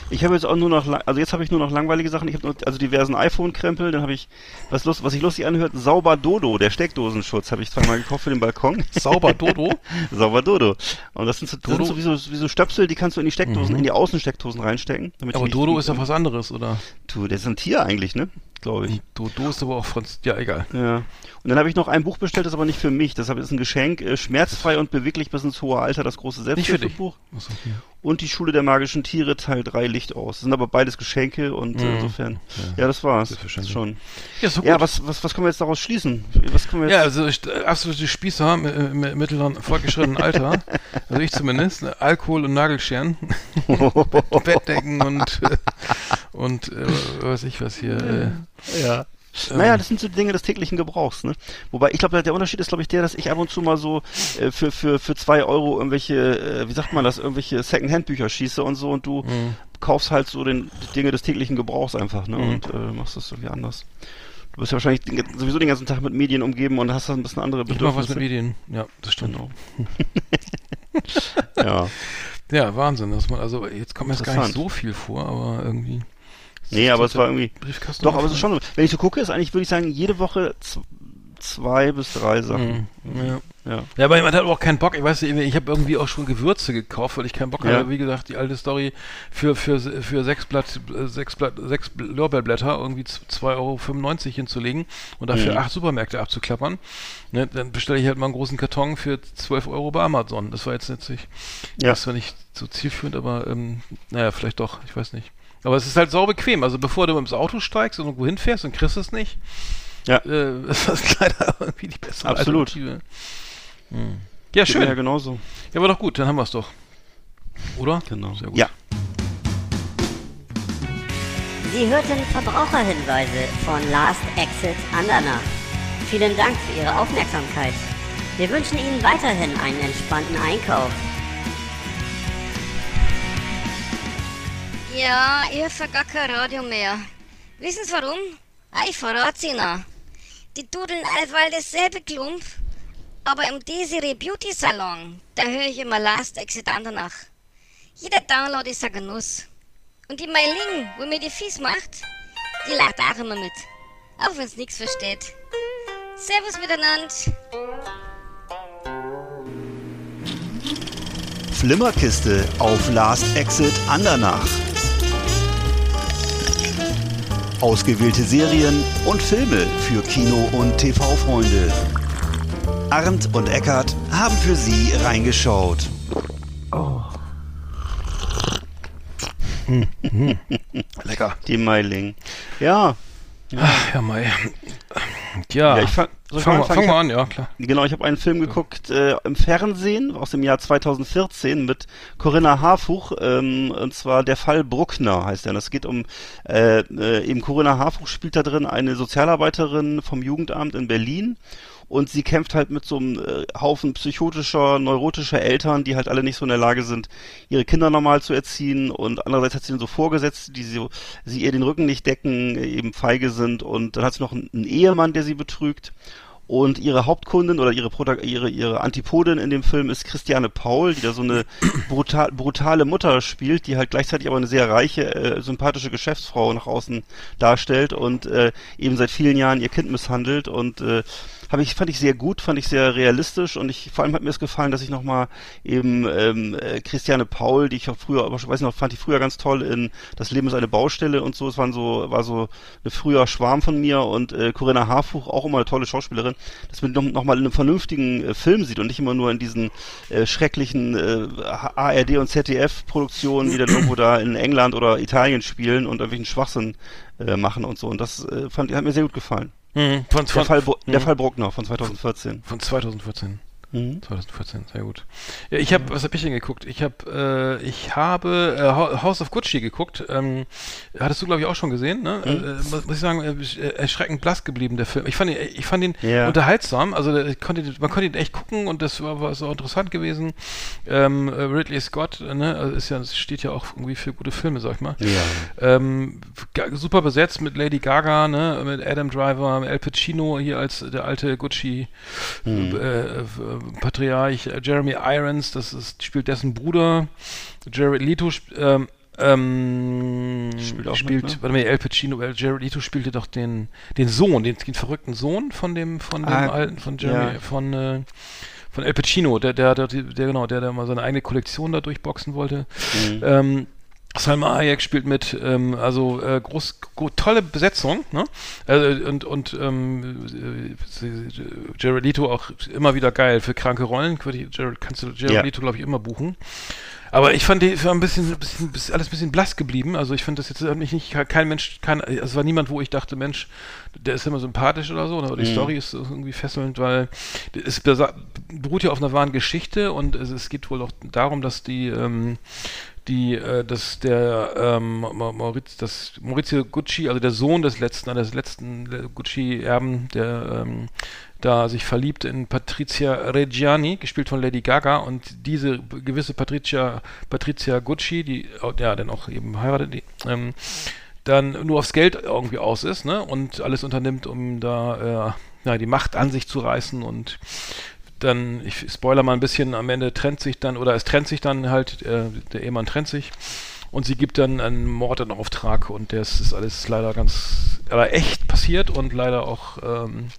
Ich habe jetzt auch nur noch, also jetzt habe ich nur noch langweilige Sachen. Ich habe also diversen iPhone-Krempel. Dann habe ich, was, lust, was sich lustig anhört, Sauber Dodo, der Steckdosenschutz, habe ich zweimal gekauft für den Balkon. Sauber Dodo. Sauber Dodo. Und das sind so, das Dodo? sind so wie, so wie so Stöpsel, die kannst du in die Steckdosen, Mhm. in die Außensteckdosen reinstecken. Aber Dodo ist doch können. was anderes, oder? Du, das ist ein Tier eigentlich, ne? Glaube ich. Dodo ist aber auch Franz. Ja, egal. Ja. Und dann habe ich noch ein Buch bestellt, das aber nicht für mich. Das ist ein Geschenk. Äh, schmerzfrei und beweglich bis ins hohe Alter, das große Nicht für dich. Selbsthilfebuch. Achso, ja. Und die Schule der magischen Tiere, Teil 3, Licht aus. Das sind aber beides Geschenke und äh, Mhm. insofern. Ja, das war's. Selbstverständlich. Schon. Ja, so gut. Ja, was, was, was können wir jetzt daraus schließen? Was können wir Ja, jetzt? also ich, äh, absolute Spießer äh, mit mittleren fortgeschrittenen Alter, also ich zumindest, Alkohol und Nagelscheren, Bettdecken und äh, und äh, weiß ich was hier. Äh, ja. ähm, Naja, das sind so Dinge des täglichen Gebrauchs, ne? Wobei, ich glaube, der Unterschied ist, glaube ich, der, dass ich ab und zu mal so äh, für, für, für zwei Euro irgendwelche, äh, wie sagt man das, irgendwelche Second-Hand-Bücher schieße und so und du Mhm. kaufst halt so den die Dinge des täglichen Gebrauchs einfach, ne? Mhm. Und äh, machst das irgendwie anders. Du bist ja wahrscheinlich den, sowieso den ganzen Tag mit Medien umgeben und hast dann ein bisschen andere ich mach Bedürfnisse. was mit Medien. Ja, das stimmt. Genau. ja. Ja, Wahnsinn, dass man, also jetzt kommt mir jetzt gar nicht so viel vor, aber irgendwie Nee, aber es war irgendwie. Doch, aber es ist schon. Wenn ich so gucke, ist eigentlich, würde ich sagen, jede Woche zwei bis drei Sachen. Mhm. Ja. Ja. Ja, aber man hat auch keinen Bock. Ich weiß nicht, ich habe irgendwie auch schon Gewürze gekauft, weil ich keinen Bock Ja. hatte. Wie gesagt, die alte Story für, für, für sechs Blatt, sechs Blatt, sechs Lorbeerblätter irgendwie 2,95 Euro hinzulegen und dafür Mhm. acht Supermärkte abzuklappern. Ne, dann bestelle ich halt mal einen großen Karton für 12 Euro bei Amazon. Das war jetzt nicht, Ja. das war nicht so zielführend, aber ähm, naja, vielleicht doch, ich weiß nicht. Aber es ist halt sau bequem. Also bevor du ins Auto steigst und irgendwo hinfährst und kriegst es nicht, Ja. äh, ist das leider irgendwie die bessere Absolut. Alternative. Hm. Ja, Geht schön. Ja, genauso. Ja, war doch gut, dann haben wir es doch. Oder? Genau. Sehr gut. Ja. Sie hörten Verbraucherhinweise von Last Exit Andernach. Vielen Dank für Ihre Aufmerksamkeit. Wir wünschen Ihnen weiterhin einen entspannten Einkauf. Ja, ich hab gar kein Radio mehr. Wissen Sie warum? Ah, ich verrat's Ihnen. Die dudeln allweil dasselbe Klump, aber im Desiree Beauty Salon, da höre ich immer Last Exit Andernach. Jeder Download ist ein Genuss. Und die Meiling, wo mir die Fies macht, die lacht auch immer mit. Auch wenn's nix versteht. Servus miteinander. Flimmerkiste auf Last Exit Andernach. Ausgewählte Serien und Filme für Kino- und TV-Freunde. Arndt und Eckart haben für Sie reingeschaut. Lecker. Die Meiling. Ja. Ach, ja, Mai. Ja, Ja, ich fang, ich fang, mal fang mal an, ja, klar. Genau, ich habe einen Film geguckt äh, im Fernsehen aus dem Jahr 2014 mit Corinna Harfuch, ähm, und zwar Der Fall Bruckner heißt er. Und es geht um, äh, äh, eben Corinna Harfuch spielt da drin eine Sozialarbeiterin vom Jugendamt in Berlin. Und sie kämpft halt mit so einem äh, Haufen psychotischer, neurotischer Eltern, die halt alle nicht so in der Lage sind, ihre Kinder normal zu erziehen. Und andererseits hat sie dann so Vorgesetzte, die sie, sie ihr den Rücken nicht decken, eben feige sind. Und dann hat sie noch einen, einen Ehemann, der sie betrügt und ihre Hauptkundin oder ihre, Prota ihre, ihre Antipodin in dem Film ist Christiane Paul, die da so eine brutal, brutale Mutter spielt, die halt gleichzeitig aber eine sehr reiche, äh, sympathische Geschäftsfrau nach außen darstellt und äh, eben seit vielen Jahren ihr Kind misshandelt und äh, habe ich fand ich sehr gut, fand ich sehr realistisch und ich vor allem hat mir es gefallen, dass ich noch mal eben ähm, äh, Christiane Paul, die ich auch früher, aber ich weiß noch, fand ich früher ganz toll in Das Leben ist eine Baustelle und so. Es waren so war so eine früher Schwarm von mir und äh, Corinna Harfuch auch immer eine tolle Schauspielerin, dass man noch, noch mal in einem vernünftigen äh, Film sieht und nicht immer nur in diesen äh, schrecklichen äh, ARD und ZDF Produktionen, die dann irgendwo da in England oder Italien spielen und irgendwelchen Schwachsinn äh, machen und so. Und das äh, fand hat mir sehr gut gefallen. Mhm. Von, Der von, Fall, Bru- der Mhm. Fall Bruckner von 2014. von 2014. Mhm. 2014, sehr gut. Ja, ich habe, was habe ich denn geguckt? Ich habe, äh, ich habe äh, House of Gucci geguckt. Ähm, hattest du, glaube ich, auch schon gesehen, ne? Äh, muss, muss ich sagen, äh, erschreckend blass geblieben, der Film. Ich fand ihn, ich fand ihn Ja. unterhaltsam, also konnte, man konnte ihn echt gucken und das war, war so interessant gewesen. Ähm, äh, Ridley Scott, äh, ne, also ist ja, steht ja auch irgendwie für gute Filme, sag ich mal. Ja. Ähm, super besetzt mit Lady Gaga, ne, mit Adam Driver, Al Pacino hier als der alte Gucci Mhm. Patriarch, Jeremy Irons, das ist, spielt dessen Bruder, Jared Leto ähm, ähm, Spielt auch spielt, mit, ne? warte mal, Al Pacino, äh, Jared Leto spielte doch den, den Sohn, den, den verrückten Sohn von dem, von dem Ah, alten, von Jeremy, ja. von, äh, von Al Pacino, der, der, der, der, genau, der, der mal seine eigene Kollektion da durchboxen wollte. Mhm. Ähm, Salma Hayek spielt mit, ähm, also äh, groß, gro tolle Besetzung, ne? Äh, und und ähm, äh, Jared Leto auch immer wieder geil für kranke Rollen. Ich- Jared, kannst du Jared Ja. Leto, glaube ich, immer buchen. Aber ich fand die war ein bisschen, ein bisschen, alles ein bisschen blass geblieben. Also ich finde das jetzt mich nicht kein Mensch, kein, es war niemand, wo ich dachte, Mensch, der ist immer sympathisch oder so. Aber die Mhm. Story ist irgendwie fesselnd, weil es beruht ja auf einer wahren Geschichte und es, es geht wohl auch darum, dass die ähm, die, äh, dass der ähm, Ma- Maurizio, das Maurizio Gucci, also der Sohn des letzten, des letzten Gucci-Erben, der ähm, da sich verliebt in Patrizia Reggiani, gespielt von Lady Gaga, und diese gewisse Patrizia, Patrizia Gucci, die äh, ja dann auch eben heiratet, die, ähm, dann nur aufs Geld irgendwie aus ist, ne? Und alles unternimmt, um da äh, ja, die Macht an sich zu reißen und dann, ich spoiler mal ein bisschen, am Ende trennt sich dann, oder es trennt sich dann halt, äh, der Ehemann trennt sich und sie gibt dann einen Mord in Auftrag und das ist alles leider ganz, aber echt passiert und leider auch, ähm,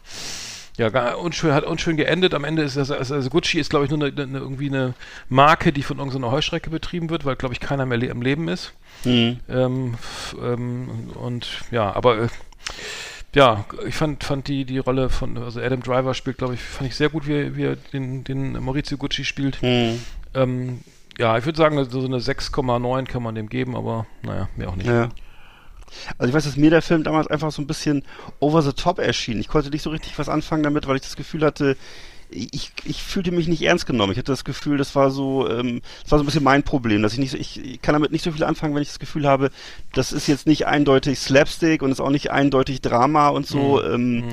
ja, unschön, hat unschön geendet. Am Ende ist das, also also Gucci ist, glaube ich, nur eine, eine, irgendwie eine Marke, die von irgendeiner Heuschrecke betrieben wird, weil, glaube ich, keiner mehr le am Leben ist. Mhm. Ähm, ähm, und ja, aber äh, ja, ich fand, fand die, die Rolle von, also Adam Driver spielt, glaube ich, fand ich sehr gut, wie, er- wie er den, den Maurizio Gucci spielt. Mhm. Ähm, ja, ich würde sagen, so eine 6,9 kann man dem geben, aber naja, mehr auch nicht. Ja. Also ich weiß, dass mir der Film damals einfach so ein bisschen over the top erschien. Ich konnte nicht so richtig was anfangen damit, weil ich das Gefühl hatte, ich, ich fühlte mich nicht ernst genommen. Ich hatte das Gefühl, das war so, ähm, das war so ein bisschen mein Problem, dass ich nicht so, ich, ich kann damit nicht so viel anfangen, wenn ich das Gefühl habe, das ist jetzt nicht eindeutig Slapstick und ist auch nicht eindeutig Drama und so. Ähm,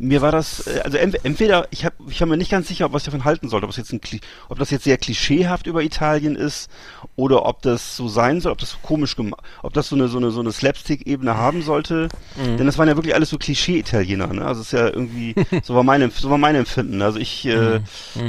Mir war das, äh, also ent, entweder, ich habe, ich war mir nicht ganz sicher, was ich davon halten sollte, ob es jetzt ein, ob das jetzt sehr klischeehaft über Italien ist oder ob das so sein soll, ob das so komisch gemacht, ob das so eine so eine so eine Slapstick-Ebene haben sollte. Denn das waren ja wirklich alles so Klischee-Italiener, ne? Also es ist ja irgendwie, so war mein, so war mein Empfinden. Also ich äh,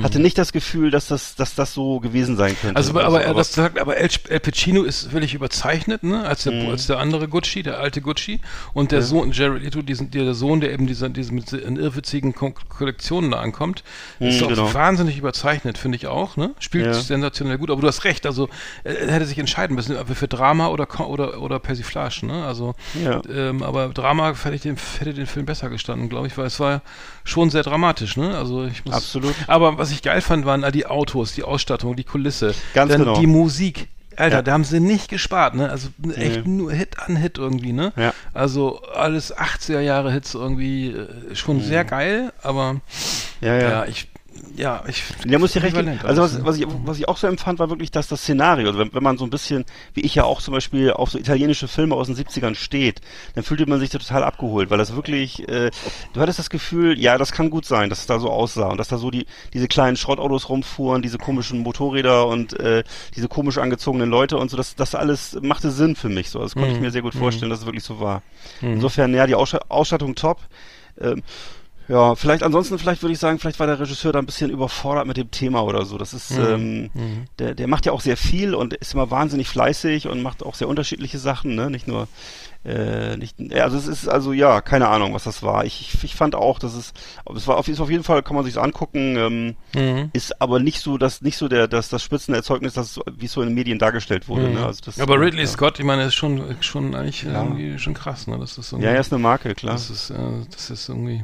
hatte nicht das Gefühl, dass das, dass das so gewesen sein könnte. Also, aber, aber, das sagt, aber El, El Pacino ist völlig überzeichnet, ne, als der, als der andere Gucci, der alte Gucci, und der Sohn, Jared Leto, diesen, der Sohn, der eben diese, diese mit irrwitzigen Ko Kollektionen da ankommt, ist Mhm, auch genau. wahnsinnig überzeichnet, finde ich auch, ne, spielt Ja. sensationell gut, aber du hast recht, also, er hätte sich entscheiden müssen, ob für Drama oder, oder, oder Persiflage, ne, also, Ja. ähm, aber Drama hätte, den, hätte den Film besser gestanden, glaube ich, weil es war schon sehr dramatisch, ne, also ich muss, Absolut. aber was ich geil fand, waren all die Autos, die Ausstattung, die Kulisse. Ganz Dann genau. die Musik. Alter, Ja. da haben sie nicht gespart, ne? Also echt Nee. nur Hit an Hit irgendwie, ne? Ja. Also alles 80er Jahre Hits irgendwie äh, schon sehr geil, aber Mhm. ja, ja, ja. ich ja, ich Ja, muss ich recht geben. Also was, was, ich, was ich auch so empfand, war wirklich, dass das Szenario, also wenn, wenn man so ein bisschen, wie ich ja auch zum Beispiel auf so italienische Filme aus den 70ern steht, dann fühlte man sich da total abgeholt, weil das wirklich, äh, du hattest das Gefühl, ja, das kann gut sein, dass es da so aussah und dass da so die diese kleinen Schrottautos rumfuhren, diese komischen Motorräder und äh, diese komisch angezogenen Leute und so, das, das alles machte Sinn für mich so. Das konnte ich mir sehr gut vorstellen, dass es wirklich so war. Insofern, ja, die Aussta- Ausstattung top. Ähm, ja, vielleicht ansonsten, vielleicht würde ich sagen, vielleicht war der Regisseur da ein bisschen überfordert mit dem Thema oder so. Das ist, ähm, der, der macht ja auch sehr viel und ist immer wahnsinnig fleißig und macht auch sehr unterschiedliche Sachen, ne? Nicht nur, äh, nicht, also es ist also ja, keine Ahnung, was das war. Ich, ich, ich fand auch, dass es, es war auf, ist auf jeden Fall, kann man sich angucken, ähm, Mhm. ist aber nicht so, dass nicht so der, dass das Spitzenerzeugnis, das wie es so in den Medien dargestellt wurde. Ne? Also das, aber Ridley ja. Scott, ich meine, ist schon schon eigentlich Ja. irgendwie schon krass, ne? Das ist Ja, er ist eine Marke, klar. das ist äh, das ist irgendwie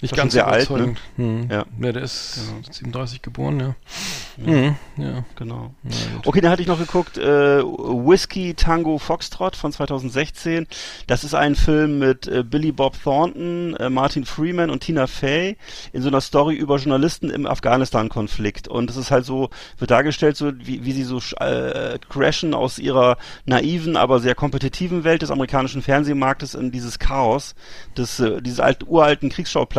nicht Ist ganz schon sehr alt, überzeugend. Hm. Ja. ja, der ist 37 geboren, ja. Mhm. Ja. Genau. Ja. Okay, dann hatte ich noch geguckt, äh, Whiskey Tango Foxtrot von 2016. Das ist ein Film mit äh, Billy Bob Thornton, äh, Martin Freeman und Tina Fey in so einer Story über Journalisten im Afghanistan-Konflikt. Und es ist halt so, wird dargestellt, so wie, wie sie so äh, crashen aus ihrer naiven, aber sehr kompetitiven Welt des amerikanischen Fernsehmarktes in dieses Chaos des, äh, dieses alt, uralten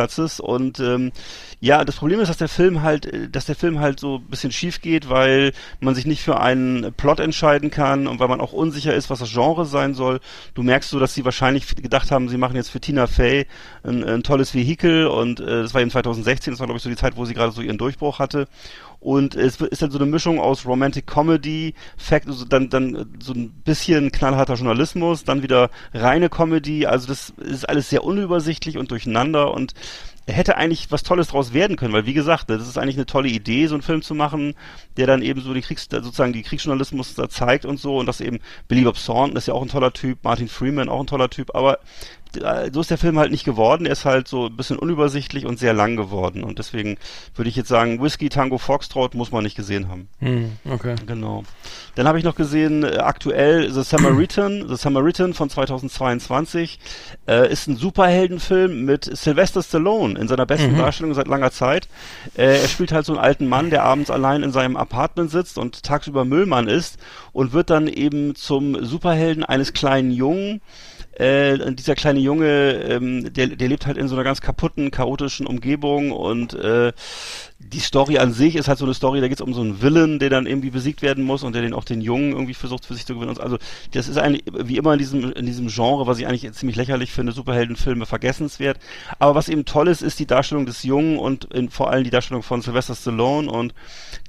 Kriegsschauplatzes. Und ähm, ja, das Problem ist, dass der Film halt, äh, dass der Film halt so ein bisschen schief geht, weil man sich nicht für einen Plot entscheiden kann und weil man auch unsicher ist, was das Genre sein soll. Du merkst so, dass sie wahrscheinlich gedacht haben, sie machen jetzt für Tina Fey ein, ein tolles Vehikel und äh, das war eben 2016, das war glaube ich so die Zeit, wo sie gerade so ihren Durchbruch hatte. Und es ist dann so eine Mischung aus Romantic Comedy, Fact, also dann, dann so ein bisschen knallharter Journalismus, dann wieder reine Comedy. Also das ist alles sehr unübersichtlich und durcheinander und hätte eigentlich was Tolles draus werden können, weil wie gesagt, das ist eigentlich eine tolle Idee, so einen Film zu machen, der dann eben so die Kriegs, sozusagen die Kriegsjournalismus da zeigt und so und das eben Billy Bob Thornton ist ja auch ein toller Typ, Martin Freeman auch ein toller Typ, aber so ist der Film halt nicht geworden. Er ist halt so ein bisschen unübersichtlich und sehr lang geworden. Und deswegen würde ich jetzt sagen, Whiskey Tango Foxtrot muss man nicht gesehen haben. Hm, okay. Genau. Dann habe ich noch gesehen, äh, aktuell The Samaritan, The Samaritan von 2022, äh, ist ein Superheldenfilm mit Sylvester Stallone in seiner besten Darstellung seit langer Zeit. Äh, er spielt halt so einen alten Mann, der abends allein in seinem Apartment sitzt und tagsüber Müllmann ist und wird dann eben zum Superhelden eines kleinen Jungen. Äh, dieser kleine Junge, ähm, der, der lebt halt in so einer ganz kaputten, chaotischen Umgebung und äh, die Story an sich ist halt so eine Story, da geht es um so einen Villain, der dann irgendwie besiegt werden muss und der den auch den Jungen irgendwie versucht für sich zu gewinnen. Also das ist eigentlich wie immer in diesem in diesem Genre, was ich eigentlich ziemlich lächerlich finde, Superheldenfilme vergessenswert. Aber was eben toll ist, ist die Darstellung des Jungen und in, vor allem die Darstellung von Sylvester Stallone und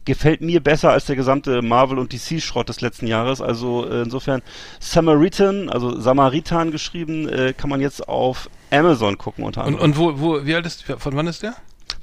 gefällt mir besser als der gesamte Marvel und DC Schrott des letzten Jahres. Also äh, insofern Samaritan, also Samaritan geschrieben, äh, kann man jetzt auf Amazon gucken unter Und, anderem. und wo, wo, wie alt ist, von wann ist der?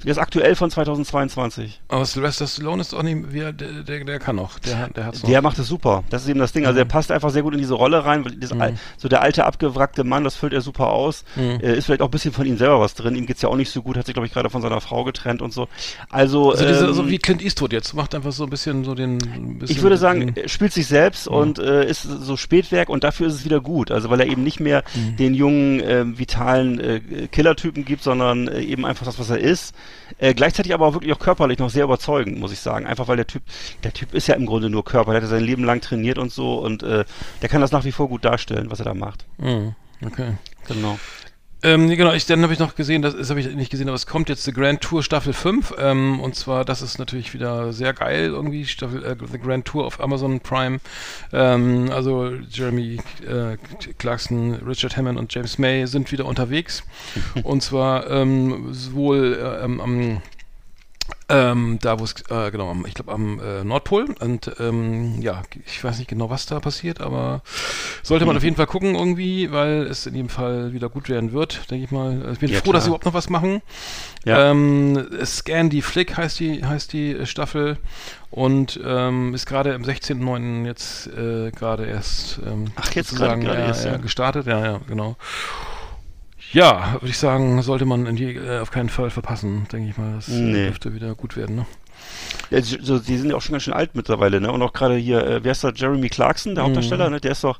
Der ist aktuell von 2022. Aber Sylvester Stallone ist auch nicht, wie, der, der, der kann noch, der, der hat's noch. Der macht es super. Das ist eben das Ding. Also Mhm. er passt einfach sehr gut in diese Rolle rein, weil das, al- so der alte abgewrackte Mann, das füllt er super aus. Mhm. Äh, ist vielleicht auch ein bisschen von ihm selber was drin. Ihm geht's ja auch nicht so gut, hat sich glaube ich gerade von seiner Frau getrennt und so. Also, also diese, ähm, so wie Clint Eastwood jetzt, macht einfach so ein bisschen so den, bisschen ich würde sagen, den, spielt sich selbst und äh, ist so Spätwerk und dafür ist es wieder gut. Also weil er eben nicht mehr Mhm. den jungen, äh, vitalen äh, Killertypen gibt, sondern äh, eben einfach das, was er ist. Äh, gleichzeitig aber auch wirklich auch körperlich noch sehr überzeugend, muss ich sagen. Einfach weil der Typ, der Typ ist ja im Grunde nur Körper. Der hat ja sein Leben lang trainiert und so und äh, der kann das nach wie vor gut darstellen, was er da macht. Mhm, okay. Genau. Ähm, genau, ich, dann habe ich noch gesehen, das, das habe ich nicht gesehen, aber es kommt jetzt The Grand Tour Staffel 5 ähm, und zwar, das ist natürlich wieder sehr geil irgendwie, Staffel, äh, The Grand Tour auf Amazon Prime, ähm, also Jeremy äh, Clarkson, Richard Hammond und James May sind wieder unterwegs. Und zwar ähm, sowohl äh, am ähm, da wo es, äh, genau, ich glaube am äh, Nordpol und ähm, ja, ich weiß nicht genau, was da passiert, aber sollte man auf jeden Fall gucken irgendwie, weil es in jedem Fall wieder gut werden wird, denke ich mal. Ich bin Ja, froh, dass sie klar. überhaupt noch was machen. Ja. Ähm, Scan die Flick heißt die, heißt die äh, Staffel und ähm, ist gerade am 16.09. jetzt äh, gerade erst ähm, Ach, jetzt sozusagen, gerade- erst, ja. gestartet, ja, ja, genau. Ja, würde ich sagen, sollte man in die, äh, auf keinen Fall verpassen, denke ich mal. Das äh, Nee. dürfte wieder gut werden, ne? Ja, so, die sind ja auch schon ganz schön alt mittlerweile, ne? Und auch gerade hier, äh, wer ist da? Jeremy Clarkson, der Mhm. Hauptdarsteller, ne? Der ist doch,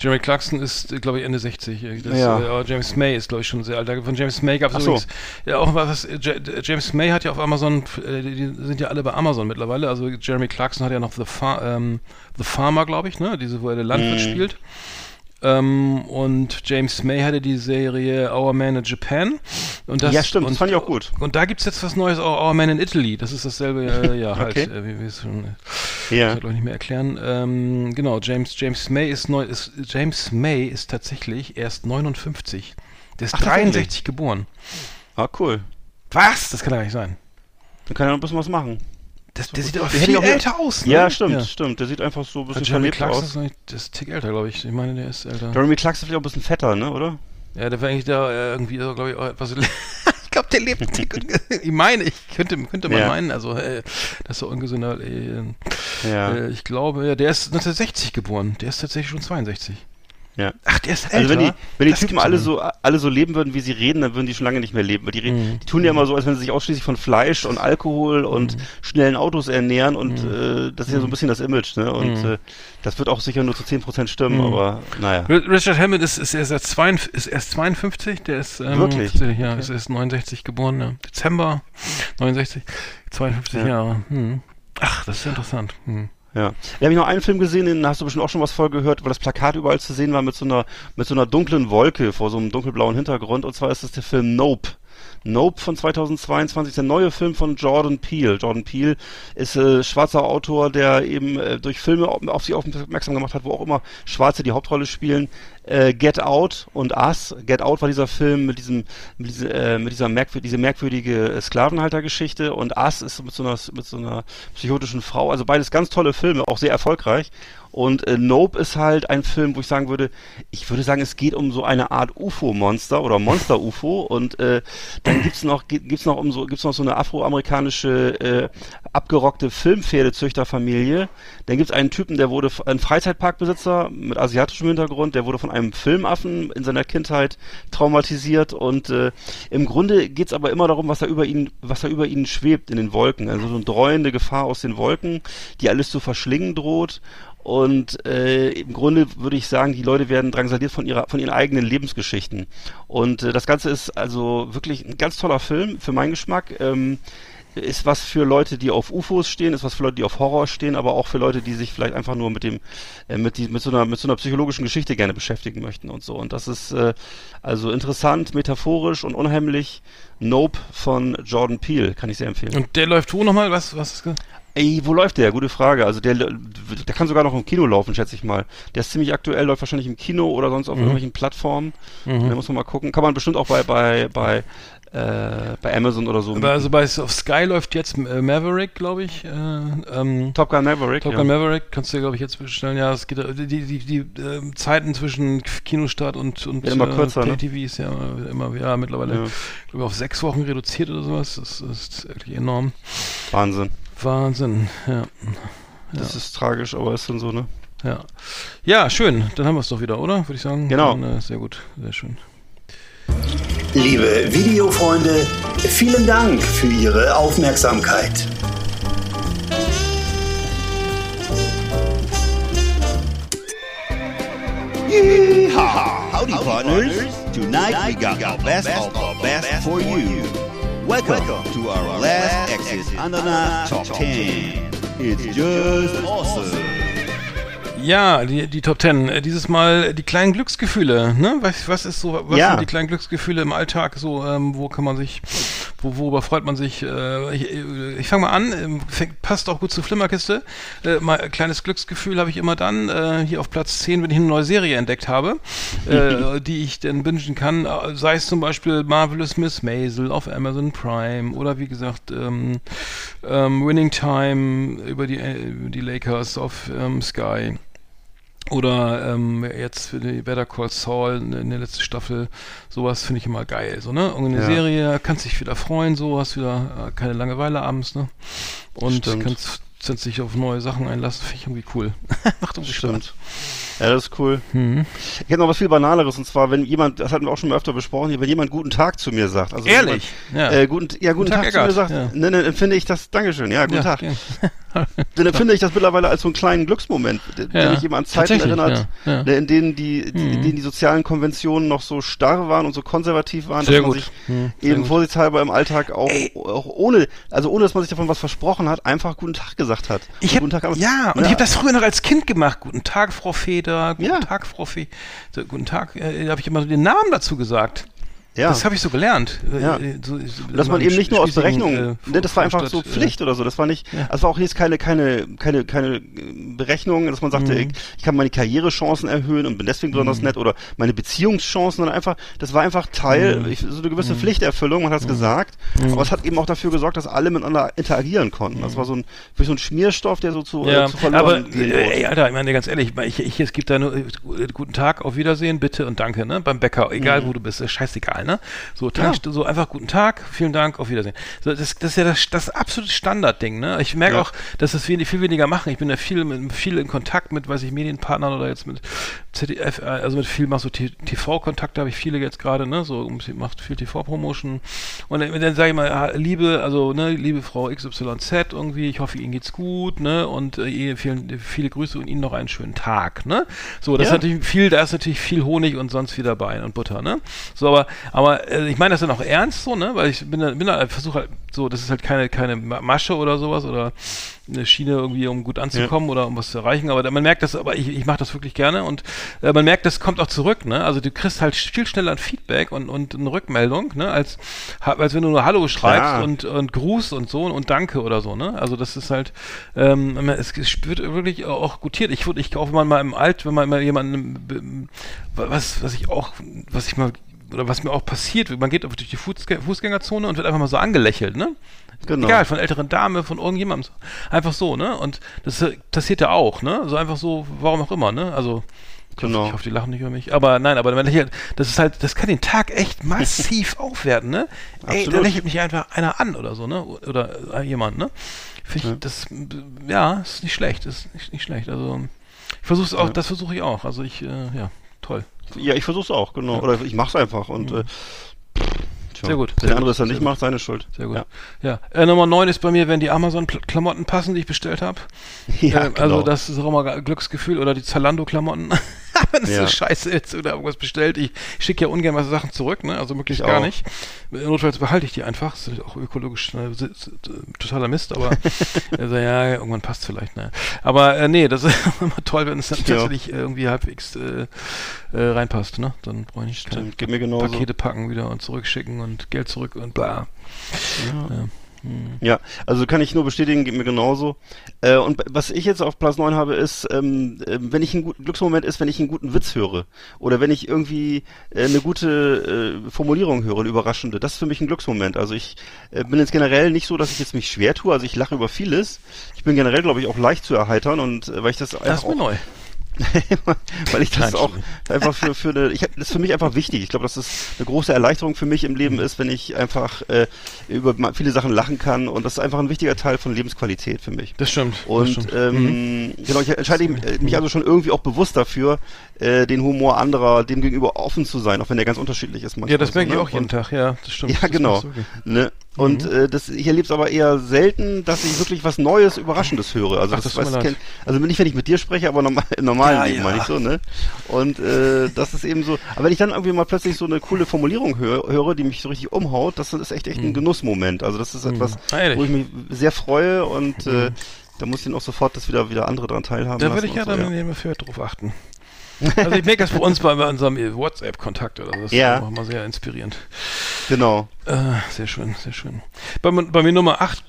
Jeremy Clarkson ist, glaube ich, Ende 60. äh, Das, Ja. äh, aber James May ist, glaube ich, schon sehr alt. Von James May gab es so. übrigens ja auch was. äh, Ja- James May hat ja auf Amazon, äh, die sind ja alle bei Amazon mittlerweile. Also Jeremy Clarkson hat ja noch The, Far, ähm, The Farmer, glaube ich, ne? Diese, wo er der Landwirt Mhm. spielt. Ähm, und James May hatte die Serie Our Man in Japan. Und das, ja stimmt, und, das fand ich auch gut. Und da gibt's jetzt was Neues, Our Man in Italy. Das ist dasselbe, äh, ja, halt, Okay. äh, wie wir es schon Ja. ich glaube ich nicht mehr erklären. Ähm, genau, James, James May ist neu, ist, James May ist tatsächlich erst 59. Der ist Ach, tatsächlich? 63 geboren. Ah, cool. Was? Das kann doch gar nicht sein. Dann kann er noch ein bisschen was machen. Das, der sieht aber Der viel älter aus, ne? Ja, stimmt, stimmt. Der sieht einfach so ein bisschen Jeremy verlebt Clarkson aus. ist, das ist ein Tick älter, glaube ich. Ich meine, der ist älter. Jeremy Clarkson ist vielleicht auch ein bisschen fetter, ne, oder? Ja, der war eigentlich da äh, irgendwie, glaube ich, auch etwas. ich glaube, der lebt ich meine, ich könnte, könnte man Ja. meinen, also, äh, das ist so ungesünder. Äh, Ja. äh, ich glaube, ja, der ist 1960 geboren. Der ist tatsächlich schon 62. ja. Ach, der ist älter. Also wenn die, wenn die Typen alle so, alle so leben würden, wie sie reden, dann würden die schon lange nicht mehr leben. Weil die, Mhm. die tun ja immer so, als wenn sie sich ausschließlich von Fleisch und Alkohol Mhm. und schnellen Autos ernähren und äh, das ist ja so ein bisschen das Image, ne? Und Mhm. äh, das wird auch sicher nur zu 10% stimmen, Mhm. aber naja. Ri- Richard Hammond ist, ist, erst, 52, ist erst 52, der ist, ähm, Wirklich? tatsächlich, Ja, ist erst 69 geboren, ja. Dezember 69, 52 Ja. Jahre. Hm. Ach, das ist ja interessant. Hm. Ja. Da habe ich noch einen Film gesehen, den hast du bestimmt auch schon was voll gehört, weil das Plakat überall zu sehen war mit so einer, mit so einer dunklen Wolke vor so einem dunkelblauen Hintergrund. Und zwar ist das der Film Nope. Nope von 2022, der neue Film von Jordan Peele. Jordan Peele ist äh, schwarzer Autor, der eben äh, durch Filme auf, auf sich aufmerksam gemacht hat, wo auch immer Schwarze die Hauptrolle spielen. Äh, Get Out und Us. Get Out war dieser Film mit diesem, mit, diese, äh, mit dieser merkwür diese merkwürdige äh, Sklavenhaltergeschichte und Us ist mit so einer, mit so einer psychotischen Frau. Also beides ganz tolle Filme, auch sehr erfolgreich. Und äh, Nope ist halt ein Film, wo ich sagen würde, ich würde sagen, es geht um so eine Art UFO-Monster oder Monster-UFO und äh, dann gibt's noch gi- gibt's noch um so gibt's noch so eine afroamerikanische äh, abgerockte Filmpferdezüchterfamilie. Dann gibt's einen Typen, der wurde ein Freizeitparkbesitzer mit asiatischem Hintergrund, der wurde von einem Filmaffen in seiner Kindheit traumatisiert und äh, im Grunde geht's aber immer darum, was da über ihn was da über ihnen schwebt in den Wolken, also so eine dreuende Gefahr aus den Wolken, die alles zu verschlingen droht. Und äh, im Grunde würde ich sagen, die Leute werden drangsaliert von ihrer, von ihren eigenen Lebensgeschichten. Und äh, das Ganze ist also wirklich ein ganz toller Film für meinen Geschmack. Ähm, ist was für Leute, die auf UFOs stehen, ist was für Leute, die auf Horror stehen, aber auch für Leute, die sich vielleicht einfach nur mit dem, äh, mit, die, mit so einer, mit so einer psychologischen Geschichte gerne beschäftigen möchten und so. Und das ist äh, also interessant, metaphorisch und unheimlich. Nope von Jordan Peele, kann ich sehr empfehlen. Und der läuft wo nochmal? Was, was ist Ey, wo läuft der? Gute Frage. Also der, der kann sogar noch im Kino laufen, schätze ich mal. Der ist ziemlich aktuell, läuft wahrscheinlich im Kino oder sonst auf mhm. irgendwelchen Plattformen. Mhm. Da muss man mal gucken. Kann man bestimmt auch bei, bei, bei äh, bei Amazon oder so. Aber also bei auf Sky läuft jetzt äh, Maverick, glaube ich. Äh, ähm, Top Gun Maverick. Top Gun ja. Maverick kannst du, glaube ich, jetzt bestellen. Ja, es geht die die die, die äh, Zeiten zwischen Kinostart und und ja, immer kürzer, äh, TV ist ja immer ja mittlerweile ja. glaube auf sechs Wochen reduziert oder sowas. Das, das ist wirklich enorm. Wahnsinn. Wahnsinn. Ja. Das ja. ist tragisch, aber ist dann so, ne? Ja. Ja, schön. Dann haben wir es doch wieder, oder? Würde ich sagen. Genau. Dann, äh, sehr gut. Sehr schön. Liebe Videofreunde, vielen Dank für Ihre Aufmerksamkeit. Yeehaw! Howdy, partners. Tonight we got our best of our best for you. Welcome to our last Exit Ananas Top 10. It's just awesome. Ja, die, die Top Ten. Äh, dieses Mal die kleinen Glücksgefühle. Ne? Was, was ist so, was ja. sind die kleinen Glücksgefühle im Alltag? So, ähm, wo kann man sich, wo, worüber freut man sich? Äh, ich äh, ich fange mal an. Ähm, fängt, passt auch gut zur Flimmerkiste. Äh, mal ein kleines Glücksgefühl habe ich immer dann äh, hier auf Platz 10, wenn ich eine neue Serie entdeckt habe, äh, die ich dann bingen kann. Äh, sei es zum Beispiel Marvelous Miss Maisel auf Amazon Prime oder wie gesagt ähm, ähm, Winning Time über die, äh, die Lakers auf ähm, Sky. Oder ähm, jetzt für die Better Call Saul in der letzten Staffel, sowas finde ich immer geil. So, ne? Irgendeine ja. Serie, kannst dich wieder freuen, so, hast wieder äh, keine Langeweile abends, ne? Und Stimmt. kannst sind sich auf neue Sachen einlassen, finde ich irgendwie cool. Macht Stimmt. Spaß. Ja, das ist cool. Mhm. Ich hätte noch was viel Banaleres und zwar, wenn jemand, das hatten wir auch schon mal öfter besprochen, wenn jemand guten Tag zu mir sagt. Also Ehrlich? Jemand, ja. Äh, guten, ja, guten, guten Tag, Tag zu mir sagt, ja. ne, ne, empfinde ich das, Dankeschön, ja, guten ja, Tag. Dann empfinde ich das mittlerweile als so einen kleinen Glücksmoment, ja, wenn mich jemand an Zeiten erinnert, ja, ne, in denen die, die, mhm. in denen die sozialen Konventionen noch so starr waren und so konservativ waren, Sehr dass man gut. sich mhm. eben vorsichtshalber im Alltag auch, auch ohne, also ohne, dass man sich davon was versprochen hat, einfach guten Tag gesagt hat. Ich hab, Tag, ja, und ich habe das früher noch als Kind gemacht. Guten Tag, Frau Feder, guten Tag, Frau Fe. So, guten Tag, äh, habe ich immer so den Namen dazu gesagt. Ja. Das habe ich so gelernt. Äh, ja. So, so, dass man eben nicht nur aus Berechnung, äh, ne, das war einfach so Pflicht äh, oder so. Das war nicht, ja. also war auch jetzt keine, keine, keine, keine Berechnung, dass man sagte, mhm. ich, ich, kann meine Karrierechancen erhöhen und bin deswegen besonders mhm. nett oder meine Beziehungschancen, sondern einfach, das war einfach Teil, mhm. ich, so eine gewisse mhm. Pflichterfüllung, man hat es mhm. gesagt, mhm. aber es hat eben auch dafür gesorgt, dass alle miteinander interagieren konnten. Das war so ein, so ein Schmierstoff, der so zu, ja. äh, zu verloren aber, ey, Alter, ich meine ganz ehrlich, ich, ich, es gibt da nur, äh, guten Tag, auf Wiedersehen, bitte und danke, ne, beim Bäcker, egal wo du bist, ist ne, so, ja. so einfach guten Tag, vielen Dank, auf Wiedersehen. So, das, das ist ja das, das absolute Standardding, ne? Ich merke ja. auch, dass das viel, viel weniger machen. Ich bin ja viel, mit, viel in Kontakt mit, weiß ich, Medienpartnern oder jetzt mit ZDF, äh, also mit viel, mach so TV-Kontakte habe ich viele jetzt gerade, ne? So, macht viel TV-Promotion. Und dann, dann sage ich mal, liebe, also, ne, liebe Frau XYZ irgendwie, ich hoffe, Ihnen geht's gut, ne? Und äh, vielen, viele Grüße und Ihnen noch einen schönen Tag, ne? So, das ja. ist natürlich viel, da ist natürlich viel Honig und sonst viel dabei und Butter, ne? So, aber, aber äh, ich meine das dann auch ernst so, ne? Weil ich bin da, bin da versuche halt so, das ist halt keine, keine Masche oder sowas oder eine Schiene irgendwie, um gut anzukommen ja. oder um was zu erreichen. Aber man merkt das, aber ich, ich mache das wirklich gerne und äh, man merkt, das kommt auch zurück, ne? Also du kriegst halt viel schneller ein Feedback und, und eine Rückmeldung, ne? Als, als wenn du nur Hallo schreibst und, und Gruß und so und Danke oder so, ne? Also das ist halt, ähm, es, es wird wirklich auch gutiert. Ich würde, ich kaufe mal im Alt, wenn man immer jemanden, was, was ich auch, was ich mal oder was mir auch passiert, man geht durch die Fußgängerzone und wird einfach mal so angelächelt, ne? Genau. Egal, von älteren Dame, von irgendjemandem. Einfach so, ne? Und das passiert ja auch, ne? So einfach so, warum auch immer, ne? Also, genau. ich hoffe, die lachen nicht über mich. Aber nein, aber lächelt, das ist halt, das kann den Tag echt massiv aufwerten, ne? Ey, da lächelt mich einfach einer an oder so, ne? Oder jemand, ne? Finde ich, ja. das, ja, ist nicht schlecht, ist nicht, nicht schlecht. Also, ich versuche es auch, ja. das versuche ich auch. Also ich, äh, ja, toll. Ja, ich versuche es auch, genau. Ja. Oder ich mache es einfach und mhm. äh, tja, Sehr gut. Wenn der andere es dann nicht gut. macht, seine Schuld. Sehr gut. Ja. ja. Äh, Nummer 9 ist bei mir, wenn die Amazon-Klamotten passen, die ich bestellt habe. Ja, äh, also genau. Also das ist auch immer Glücksgefühl oder die Zalando-Klamotten. Wenn es Ja. so scheiße ist oder irgendwas bestellt, ich schicke ja ungern was Sachen zurück, ne? Also möglichst Ich gar auch. nicht. Notfalls behalte ich die einfach. Das ist auch ökologisch ne, totaler Mist, aber also, ja, irgendwann passt vielleicht, ne? Aber äh, nee, das ist immer toll, wenn es dann Ja. tatsächlich irgendwie halbwegs äh, äh, reinpasst, ne? Dann brauche ich nicht. Pakete packen wieder und zurückschicken und Geld zurück und bla. Ja. Hm. Ja, also kann ich nur bestätigen, geht mir genauso. Äh, und was ich jetzt auf Platz 9 habe, ist, ähm, äh, wenn ich einen guten Glücksmoment ist, wenn ich einen guten Witz höre. Oder wenn ich irgendwie äh, eine gute äh, Formulierung höre, eine überraschende. Das ist für mich ein Glücksmoment. Also ich äh, bin jetzt generell nicht so, dass ich jetzt mich schwer tue. Also ich lache über vieles. Ich bin generell, glaube ich, auch leicht zu erheitern und äh, weil ich das Das einfach ist mir neu. weil ich das Nein, auch einfach für, für eine, ich, hab- das ist für mich einfach wichtig. Ich glaube, dass das eine große Erleichterung für mich im Leben ist, wenn ich einfach äh, über viele Sachen lachen kann und das ist einfach ein wichtiger Teil von Lebensqualität für mich. Das stimmt. das Und stimmt. ähm, genau, ich entscheide mich- äh, mich also schon irgendwie auch bewusst dafür, äh, den Humor anderer dem gegenüber offen zu sein, auch wenn der ganz unterschiedlich ist. Manchmal ja, das merke ich ne? auch jeden Tag, ja, das stimmt. Ja, das genau. Ne? Und Mhm. äh, das, ich erlebe es aber eher selten, dass ich wirklich was Neues, Überraschendes höre. Also, Ach, das, das kenn, also nicht, wenn ich mit dir spreche, aber normal, im normalen Ja, Leben ja. meine ich so, ne? Und äh, das ist eben so. Aber wenn ich dann irgendwie mal plötzlich so eine coole Formulierung höre, höre die mich so richtig umhaut, das ist echt echt ein Genussmoment. Also das ist etwas, Ah, ehrlich? wo ich mich sehr freue und äh, da muss ich dann auch sofort, dass wieder wieder andere daran teilhaben Da würde ich ja so, dann ja. drauf achten. Also ich merke das bei uns bei, unserem WhatsApp-Kontakt oder so. Das Ja. ist auch immer sehr inspirierend. Genau. Äh, sehr schön, sehr schön. Bei, mir- bei mir Nummer 8,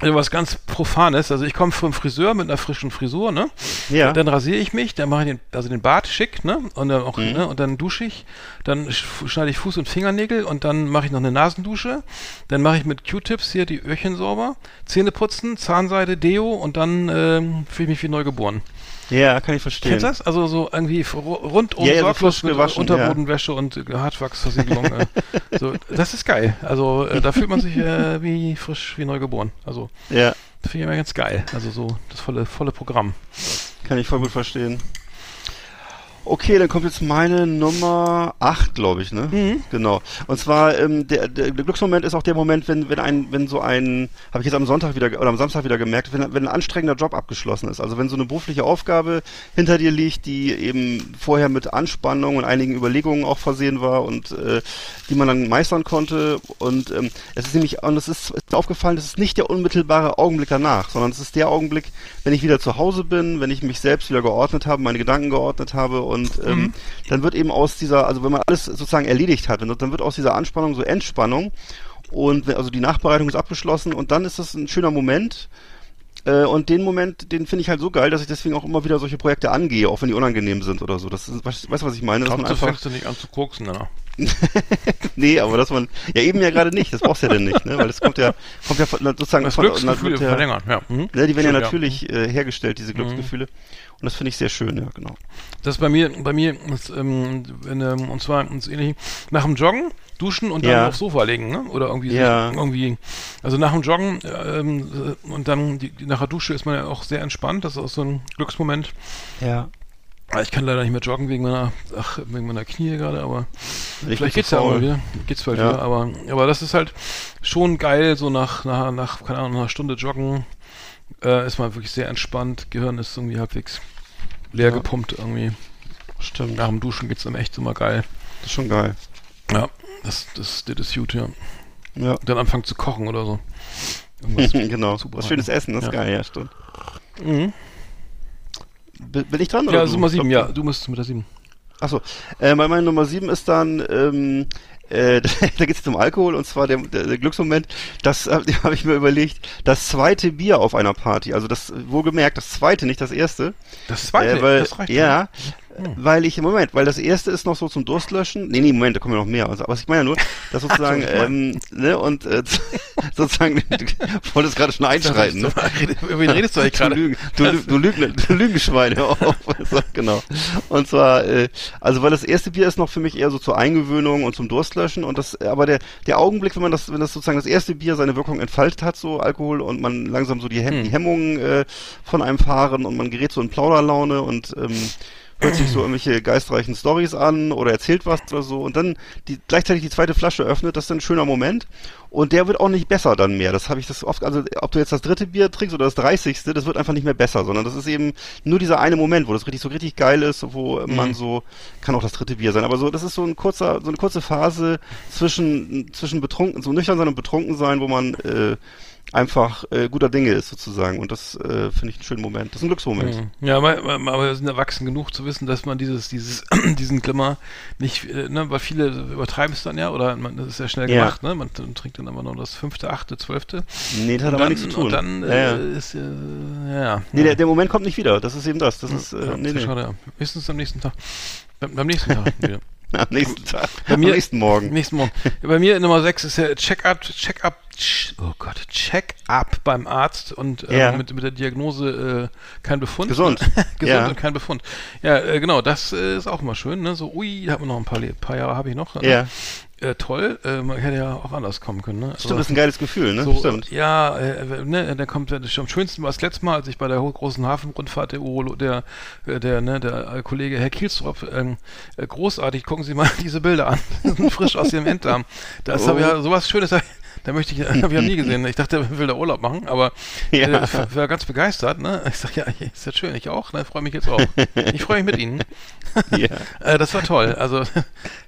was ganz Profanes. Also ich komme vom Friseur mit einer frischen Frisur, ne? Ja. Dann rasiere ich mich, dann mache ich den, also den Bart schick, ne? Und dann auch, Mhm. ne? Und dann dusche ich, dann sch- schneide ich Fuß und Fingernägel und dann mache ich noch eine Nasendusche. Dann mache ich mit Q-Tips hier die Öhrchen sauber, Zähne putzen, Zahnseide, Deo und dann ähm, fühle ich mich wie neugeboren. Ja, kann ich verstehen. Kennst du das? Also so irgendwie rundum Ja, ja, so sorglos mit gewaschen, Unterbodenwäsche und äh, Hartwachsversiegelung. äh, so, das ist geil. Also äh, da fühlt man sich äh, wie frisch, wie neugeboren. Also Ja, das finde ich immer ganz geil. Also so das volle, volle Programm. kann ich voll gut verstehen. Okay, dann kommt jetzt meine Nummer 8, glaube ich, ne? Mhm. Genau. Und zwar, ähm, der, der, Glücksmoment ist auch der Moment, wenn, wenn ein, wenn so ein, habe ich jetzt am Sonntag wieder oder am Samstag wieder gemerkt, wenn, wenn ein anstrengender Job abgeschlossen ist. Also wenn so eine berufliche Aufgabe hinter dir liegt, die eben vorher mit Anspannung und einigen Überlegungen auch versehen war und äh, die man dann meistern konnte. Und ähm, es ist nämlich, und es ist, ist aufgefallen, das ist nicht der unmittelbare Augenblick danach, sondern es ist der Augenblick, wenn ich wieder zu Hause bin, wenn ich mich selbst wieder geordnet habe, meine Gedanken geordnet habe und ähm, dann wird eben aus dieser, also wenn man alles sozusagen erledigt hat, dann wird aus dieser Anspannung so Entspannung und also die Nachbereitung ist abgeschlossen und dann ist das ein schöner Moment. Äh, und den Moment, den finde ich halt so geil, dass ich deswegen auch immer wieder solche Projekte angehe, auch wenn die unangenehm sind oder so. Das ist, weißt, du, was ich meine? Dass man einfach, du nicht an zu koksen, ne? nee, aber dass man, ja eben ja gerade nicht, das brauchst du ja denn nicht, ne? Weil das kommt ja, kommt ja von, sozusagen Das von, Glücksgefühl wird ja, verlängern, ja. Mhm. Ne, die werden ja Stimmt, natürlich äh, hergestellt, diese Glücksgefühle. Und das finde ich sehr schön, ja, genau. Das ist bei mir, bei mir ist, ähm, wenn, ähm, und zwar ist ähnlich, nach dem Joggen duschen und dann Ja. aufs Sofa legen, ne? Oder irgendwie, sich Ja. irgendwie, also nach dem Joggen ähm, äh, und dann die, die, nach der Dusche ist man ja auch sehr entspannt. Das ist auch so ein Glücksmoment. Ja. Ah, Ich kann leider nicht mehr joggen wegen meiner, ach, wegen meiner Knie gerade, aber Ich vielleicht geht's zu ja auch faul. mal wieder. Geht's bald Ja. wieder, aber, aber das ist halt schon geil, so nach, nach, nach keine Ahnung, einer Stunde joggen äh, ist man wirklich sehr entspannt. Gehirn ist irgendwie halbwegs leer Ja. gepumpt irgendwie. Stimmt. Nach dem Duschen geht's dann echt immer geil. Das ist schon geil. Ja, das, das, das ist gut, ja. Ja. Dann anfangen zu kochen oder so. Irgendwas genau. zubereiten. Was schönes Essen, das ist Ja. geil, ja, stimmt. Mhm. Bin, ich dran? Ja? Nummer sieben, Ich glaub, ja. Du musst mit der sieben. Achso, äh, bei meiner Nummer 7 ist dann, ähm, äh, da geht es um Alkohol und zwar der, der, der Glücksmoment, das äh, habe ich mir überlegt, das zweite Bier auf einer Party, also das, wohlgemerkt, das zweite, nicht das erste. Das zweite, äh, weil, das reicht Ja, Hm. weil ich, Moment, weil das erste ist noch so zum Durstlöschen, nee, nee, Moment, da kommen ja noch mehr, also, aber ich meine ja nur, dass sozusagen, ähm, ne, und äh, sozusagen, du wolltest gerade schon einschreiten, ne? Über wen redest du eigentlich Du, gerade? Du, Lü- du, Lügen, du Lügenschwein, hör auf. So, genau. Und zwar, äh, also weil das erste Bier ist noch für mich eher so zur Eingewöhnung und zum Durstlöschen und das, aber der, der Augenblick, wenn man das, wenn das sozusagen das erste Bier seine Wirkung entfaltet hat, so Alkohol und man langsam so die, Hem Hm. die Hemmungen äh, von einem fahren und man gerät so in Plauderlaune und ähm, hört sich so irgendwelche geistreichen Stories an oder erzählt was oder so und dann die, gleichzeitig die zweite Flasche öffnet, das ist ein schöner Moment und der wird auch nicht besser dann mehr. Das habe ich das oft, also ob du jetzt das dritte Bier trinkst oder das dreißigste, das wird einfach nicht mehr besser, sondern das ist eben nur dieser eine Moment, wo das richtig so richtig geil ist, wo man Mhm. so, kann auch das dritte Bier sein, aber so, das ist so ein kurzer, so eine kurze Phase zwischen, zwischen betrunken, so nüchtern sein und betrunken sein, wo man äh, einfach äh, guter Dinge ist sozusagen und das äh, finde ich einen schönen Moment. Das ist ein Glücksmoment. Mhm. Ja, aber, aber wir sind erwachsen genug zu wissen, dass man dieses, dieses, diesen Glimmer nicht, äh, ne, weil viele übertreiben es dann ja, oder man, das ist ja schnell Ja. gemacht, ne? Man trinkt dann immer nur das fünfte, achte, zwölfte. Nee, das hat und aber dann, nichts zu tun. Und dann ja, äh, ja. ist, äh, ja. Nee, der, der Moment kommt nicht wieder. Das ist eben das. Das ist, äh, nee, nee. schade, ja. Höchstens am nächsten Tag. Beim, beim nächsten Tag wieder. Am nächsten Tag. Bei mir- Am nächsten Morgen. Nächsten Morgen. Bei mir Nummer 6 ist ja Check-up, Check-up, Ch- oh Gott, Check-up beim Arzt und äh, Ja. mit, mit der Diagnose äh, kein Befund. Gesund. Gesund Ja. und kein Befund. Ja, äh, genau, das äh, ist auch immer schön, ne? So, ui, da hat man noch ein paar, paar Jahre habe ich noch. Ne? Ja. Äh, toll, man hätte ja auch anders kommen können, ne? Stimmt, das ist ein geiles Gefühl, ne? so, Stimmt. Ja, äh, ne, der kommt, das am schönsten war das letzte Mal, als ich bei der großen Hafenrundfahrt der Urolo, der, der, ne, der Kollege Herr Kielstrop, ähm, äh, großartig, gucken Sie mal diese Bilder an, frisch aus Ihrem Enddarm. Das Oh. habe ja sowas Schönes, da möchte ich, habe ich ja nie gesehen. Ich dachte, er will da Urlaub machen, aber Ja. äh, war ganz begeistert, ne? Ich sag ja, ist ja schön, ich auch, ne? Freue mich jetzt auch. Ich freue mich mit Ihnen. Ja. Äh, das war toll. Also das,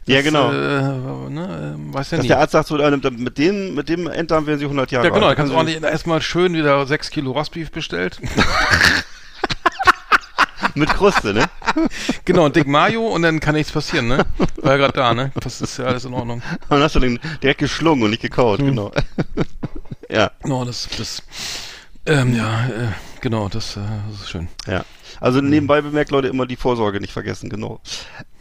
Ja, genau. Äh, ne, äh, weiß ja Dass nie. der Arzt sagt so, äh, mit dem, mit dem Enddarm werden Sie 100 Jahre Ja, genau, da alt. kannst du Können ordentlich erstmal schön wieder 6 Kilo Rostbeef bestellt. Mit Kruste, ne? genau, und Dick Mayo und dann kann nichts passieren, ne? War ja gerade da, ne? Das ist ja alles in Ordnung. Und dann hast du den direkt geschlungen und nicht gekaut, Hm. genau. ja, Genau, das, das, ähm, ja, äh, genau, das, äh, das ist schön. ja. Also nebenbei bemerkt, Leute, immer die Vorsorge nicht vergessen, genau.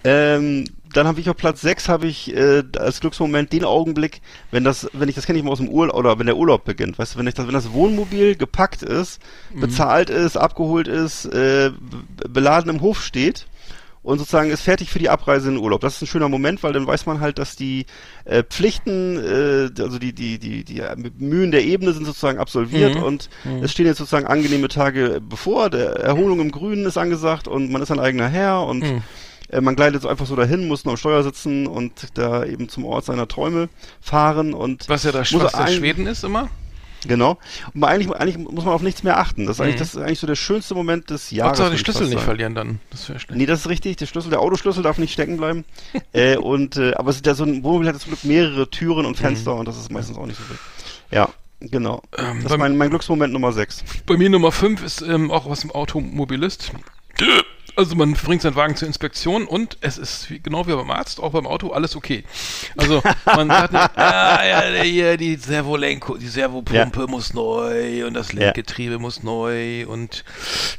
Ähm, dann habe ich auf Platz 6 habe ich äh, als Glücksmoment den Augenblick, wenn das, wenn ich das kenne ich mal aus dem Urlaub oder wenn der Urlaub beginnt, weißt du, wenn ich das, wenn das Wohnmobil gepackt ist, Mhm. bezahlt ist, abgeholt ist, äh, be- beladen im Hof steht und sozusagen ist fertig für die Abreise in den Urlaub. Das ist ein schöner Moment, weil dann weiß man halt, dass die äh, Pflichten, äh, also die die die die Mühen der Ebene sind sozusagen absolviert Mhm. und es stehen jetzt sozusagen angenehme Tage bevor. Der Erholung im Grünen ist angesagt und man ist ein eigener Herr und Mhm. Äh, man gleitet so einfach so dahin, muss nur am Steuer sitzen und da eben zum Ort seiner Träume fahren und Was ja muss Schloss der ein- Schweden ist immer. Genau. Und eigentlich, eigentlich muss man auf nichts mehr achten. Das ist eigentlich, Mhm. das ist eigentlich so der schönste Moment des Jahres. Hauptsache ich Schlüssel nicht verlieren dann. Das wäre schlecht. Nee, das ist richtig. Der Schlüssel, der Autoschlüssel darf nicht stecken bleiben. äh, und äh, aber es ist ja so ein Wohnmobil hat zum Glück mehrere Türen und Fenster und das ist meistens auch nicht so wild. Ja, genau. Ähm, das ist mein, mein Glücksmoment Nummer 6. Bei mir Nummer 5 ist ähm, auch was im Automobilist. Also man bringt seinen Wagen zur Inspektion und es ist genau wie beim Arzt, auch beim Auto, alles okay. Also man sagt nicht, ah, ja, hier die Servolenko, die Servopumpe muss neu und das Lenkgetriebe muss neu und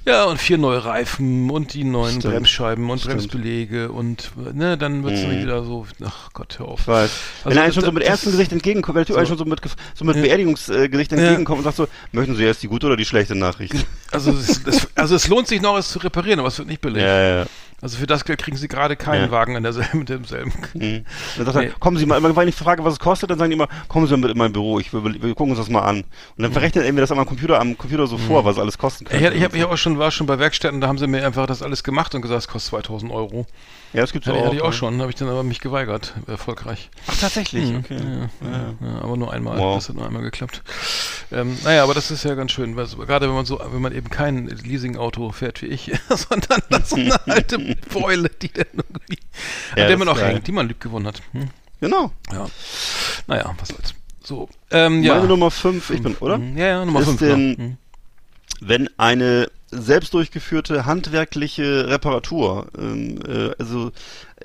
ja, und vier neue Reifen und die neuen Stimmt. Bremsscheiben und Stimmt. Bremsbeläge und ne, dann wird es Mhm. wieder so, ach Gott, hör auf. Wenn Also er einem schon so mit ernstem das- Gesicht entgegenkommt, wenn so. einem schon so mit, so mit Ja. Beerdigungsgesicht Ja. entgegenkommt und sagt so, möchten Sie jetzt die gute oder die schlechte Nachricht? Also es, es, also es lohnt sich noch, es zu reparieren, aber es wird nicht billig. ja, ja. Also für das Geld kriegen sie gerade keinen Ja. Wagen in derselben, mit demselben. Mhm. Dann sagt Nee. er, kommen Sie mal, immer, wenn ich frage, was es kostet, dann sagen die immer, kommen Sie mal mit in mein Büro, ich will, wir gucken uns das mal an. Und dann verrechnet er mir das am Computer, am Computer so vor, was alles kosten Ich, könnte. hab- ich habe ich auch schon, war schon bei Werkstätten, da haben sie mir einfach das alles gemacht und gesagt, es kostet 2000 Euro. Ja, das gibt's Hatte, auch. hatte ich auch ja. schon, habe ich dann aber mich geweigert, erfolgreich. Ach, tatsächlich, Mhm. okay. Ja, ja, ja, aber nur einmal. Wow. Das hat nur einmal geklappt. Ähm, naja, aber das ist ja ganz schön, weil gerade wenn man so, wenn man eben kein Leasing-Auto fährt wie ich, sondern so eine alte Beule, die dann irgendwie, Ja, an der man auch hängt, die man lieb gewonnen hat. Hm? Genau. Ja. Naja, was soll's. So. Ähm, ja. Meine Nummer 5, ich bin, oder? Mhm. Ja, ja, Nummer Ist 5. denn- Genau. Mhm. wenn eine selbst durchgeführte handwerkliche Reparatur, ähm, äh, also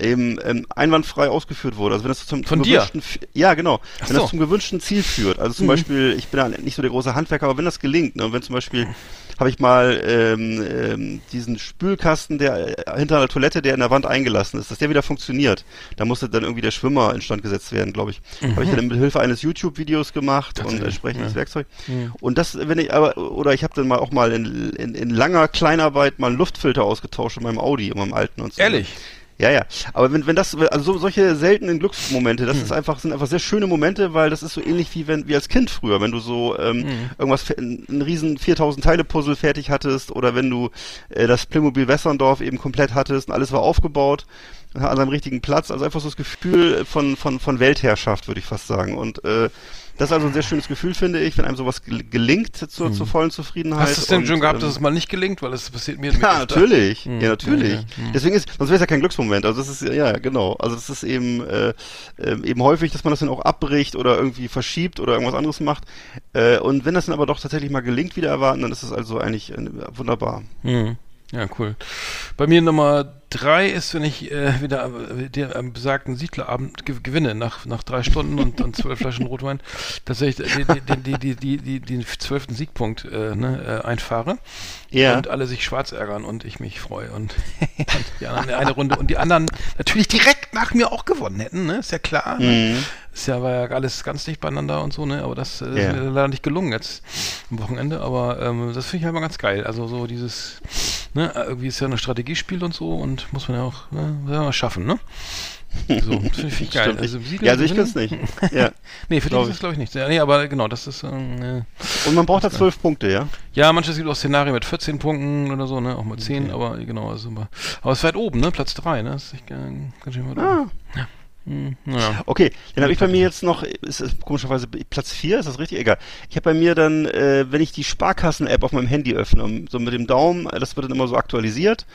eben ähm, einwandfrei ausgeführt wurde, also wenn das zum, zum gewünschten, ja genau, Ach wenn so. das zum gewünschten Ziel führt, also zum Mhm. Beispiel, ich bin ja nicht so der große Handwerker, aber wenn das gelingt, ne, und wenn zum Beispiel habe ich mal ähm, ähm, diesen Spülkasten, der äh, hinter einer Toilette, der in der Wand eingelassen ist, dass der wieder funktioniert. Da musste dann irgendwie der Schwimmer instand gesetzt werden, glaube ich. Habe ich dann mit Hilfe eines YouTube-Videos gemacht und entsprechendes ja. Werkzeug. Mhm. Und das, wenn ich aber, oder ich habe dann mal auch mal in, in, in langer Kleinarbeit mal einen Luftfilter ausgetauscht in meinem Audi, in meinem alten und so. Ehrlich? Ja, ja. Aber wenn, wenn das, also so, solche seltenen Glücksmomente, das ist einfach, sind einfach sehr schöne Momente, weil das ist so ähnlich wie wenn, wie als Kind früher, wenn du so, ähm, irgendwas, fe- ein, ein riesen 4000 Teile Puzzle fertig hattest oder wenn du äh, das Playmobil Wässerndorf eben komplett hattest und alles war aufgebaut an seinem richtigen Platz. Also einfach so das Gefühl von, von, von Weltherrschaft, würde ich fast sagen. Und, äh, das ist also ein sehr schönes Gefühl, finde ich, wenn einem sowas gel- gelingt zur, zur vollen Zufriedenheit. Hast du es denn Und, schon gehabt, ähm, dass es mal nicht gelingt? Weil es passiert mir ja, natürlich. Hm, Ja, natürlich. ja, ja, hm. Deswegen ist, sonst wäre es ja kein Glücksmoment. Also das ist ja, genau. Also das ist eben äh, ähm, eben häufig, dass man das dann auch abbricht oder irgendwie verschiebt oder irgendwas anderes macht. Äh, und wenn das dann aber doch tatsächlich mal gelingt, wieder erwarten, dann ist es also eigentlich äh, wunderbar. Hm. Ja, cool. Bei mir Nummer drei ist, wenn ich äh, wieder äh, den am besagten Siedlerabend ge gewinne, nach, nach drei Stunden und, und zwölf Flaschen Rotwein, tatsächlich die, die, die, die, die, den zwölften Siegpunkt äh, ne, äh, einfahre Ja. und alle sich schwarz ärgern und ich mich freue und, und die anderen eine Runde und die anderen natürlich direkt nach mir auch gewonnen hätten, ne? Ist ja klar. Ne? Mhm. Ist ja, war ja alles ganz dicht beieinander und so, ne? Aber das äh, Ja. ist mir leider nicht gelungen jetzt am Wochenende. Aber ähm, das finde ich halt mal ganz geil. Also so dieses, ne, irgendwie ist ja ein Strategiespiel und so und muss man ja auch, ne, ja, mal schaffen, ne? So, das finde ich, geil. Stimmt. Also, ja, also ich kann es nicht. Ja. Nee, für dich ist das glaube ich nicht. Ja, nee, aber genau, das ist, ähm, äh, Und man braucht da zwölf Punkte, ja? ja, manches gibt auch Szenarien mit 14 Punkten oder so, ne, auch mal 10, aber genau, also, aber, aber es ist weit oben, ne, Platz 3, ne, das ist echt, äh, ganz schön weit Ah. oben. Ja. Hm, ja. Okay, dann habe ich bei mir jetzt noch, ist es komischerweise Platz 4, ist das richtig? Egal. Ich habe bei mir dann, äh, wenn ich die Sparkassen-App auf meinem Handy öffne, so mit dem Daumen, das wird dann immer so aktualisiert.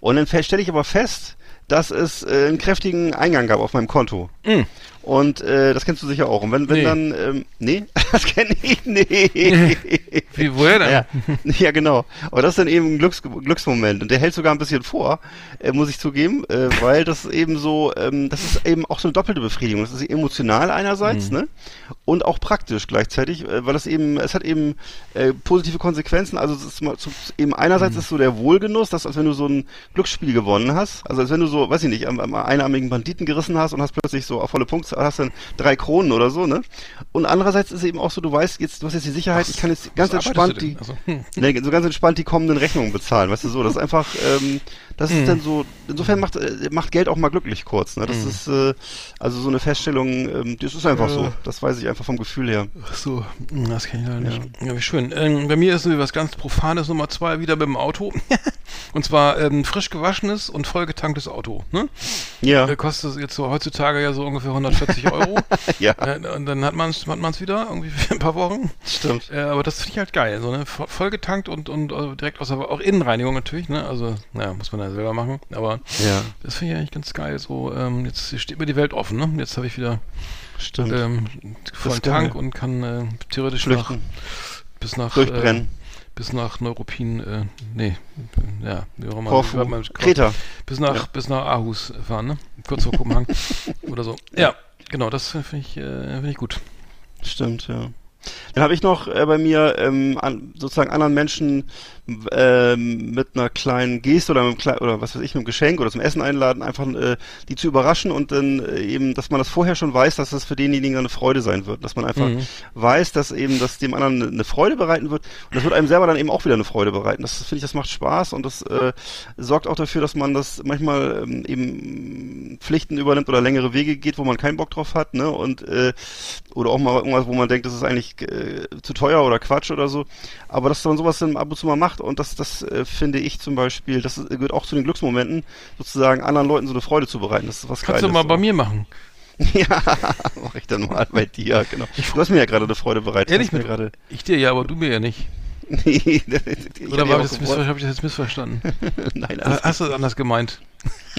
Und dann stelle ich aber fest, dass es äh, einen kräftigen Eingang gab auf meinem Konto. Mm. Und äh, das kennst du sicher auch. Und wenn, wenn Nee. dann, ähm, nee, das kenne ich nicht. Wie, woher denn? Ja, ja, genau. Aber das ist dann eben ein Glücks Glücksmoment. Und der hält sogar ein bisschen vor, äh, muss ich zugeben, äh, weil das eben so, ähm, das ist eben auch so eine doppelte Befriedigung. Das ist emotional einerseits, Mhm. ne? Und auch praktisch gleichzeitig, äh, weil das eben, es hat eben äh, positive Konsequenzen. Also es ist mal zu, eben einerseits Mhm. ist so der Wohlgenuss, dass als wenn du so ein Glücksspiel gewonnen hast, also als wenn du so, weiß ich nicht, am, am einarmigen Banditen gerissen hast und hast plötzlich so auf volle Punkte, hast dann drei Kronen oder so, ne? Und andererseits ist eben auch so, du weißt jetzt, du hast jetzt die Sicherheit, ich kann jetzt ganz entspannt die? Also. Nee, so ganz entspannt die kommenden Rechnungen bezahlen, weißt du so. Das ist einfach, ähm, das Mhm. ist dann so, insofern macht, äh, macht Geld auch mal glücklich kurz, ne? Das Mhm. ist, äh, also so eine Feststellung, ähm, das ist einfach so. Das weiß ich einfach vom Gefühl her. Ach so, hm, das kann ich leider nicht. Ja, wie schön. Ähm, bei mir ist so was ganz Profanes Nummer zwei wieder mit dem Auto. und zwar ähm, frisch gewaschenes und vollgetanktes Auto. Ne? Ja, Äh, kostet jetzt so heutzutage ja so ungefähr 140 Euro. ja, äh, und dann hat man es hat man's wieder, irgendwie für ein paar Wochen. stimmt. Äh, aber das finde ich halt geil. So, ne? Vo- Vollgetankt und, und äh, direkt aus der, auch Innenreinigung natürlich. Ne? Also, naja, muss man ja selber machen. Aber Ja, das finde ich eigentlich ganz geil. So, ähm, jetzt steht mir die Welt offen. Ne? Jetzt habe ich wieder stimmt. ähm, vollen. Tank und kann äh, theoretisch nach, bis nach durchbrennen. Äh, bis nach Neuruppin, äh, nee, ja, wie auch immer. Korfu, man- Kreta. Bis nach, Ja. bis nach Aarhus fahren, ne? Kurz vor Kopenhagen oder so. Ja, genau, das finde ich, äh, finde ich gut. Stimmt, ja. Dann habe ich noch äh, bei mir ähm, an, sozusagen anderen Menschen ähm, mit einer kleinen Geste oder mit einem oder was weiß ich, mit einem Geschenk oder zum Essen einladen, einfach äh, die zu überraschen und dann äh, eben, dass man das vorher schon weiß, dass das für denjenigen eine Freude sein wird. Dass man einfach Mhm. weiß, dass eben das dem anderen eine Freude bereiten wird und das wird einem selber dann eben auch wieder eine Freude bereiten. Das finde ich, das macht Spaß und das äh, sorgt auch dafür, dass man das manchmal ähm, eben Pflichten übernimmt oder längere Wege geht, wo man keinen Bock drauf hat, ne? Und äh, oder auch mal irgendwas, wo man denkt, das ist eigentlich äh, zu teuer oder Quatsch oder so. Aber dass man sowas dann ab und zu mal macht und das, das äh, finde ich zum Beispiel, das gehört auch zu den Glücksmomenten, sozusagen anderen Leuten so eine Freude zu bereiten. Das ist was Kannst du Geiles. mal bei mir machen. ja, mach ich dann mal bei dir, genau. Du hast mir ja gerade eine Freude bereitet. Ehrlich Du mir gerade. Ich dir ja, aber du mir ja nicht. nee, ich Oder hab ja ich habe ich das jetzt missverstanden? Nein, alles Hast du das anders gemeint?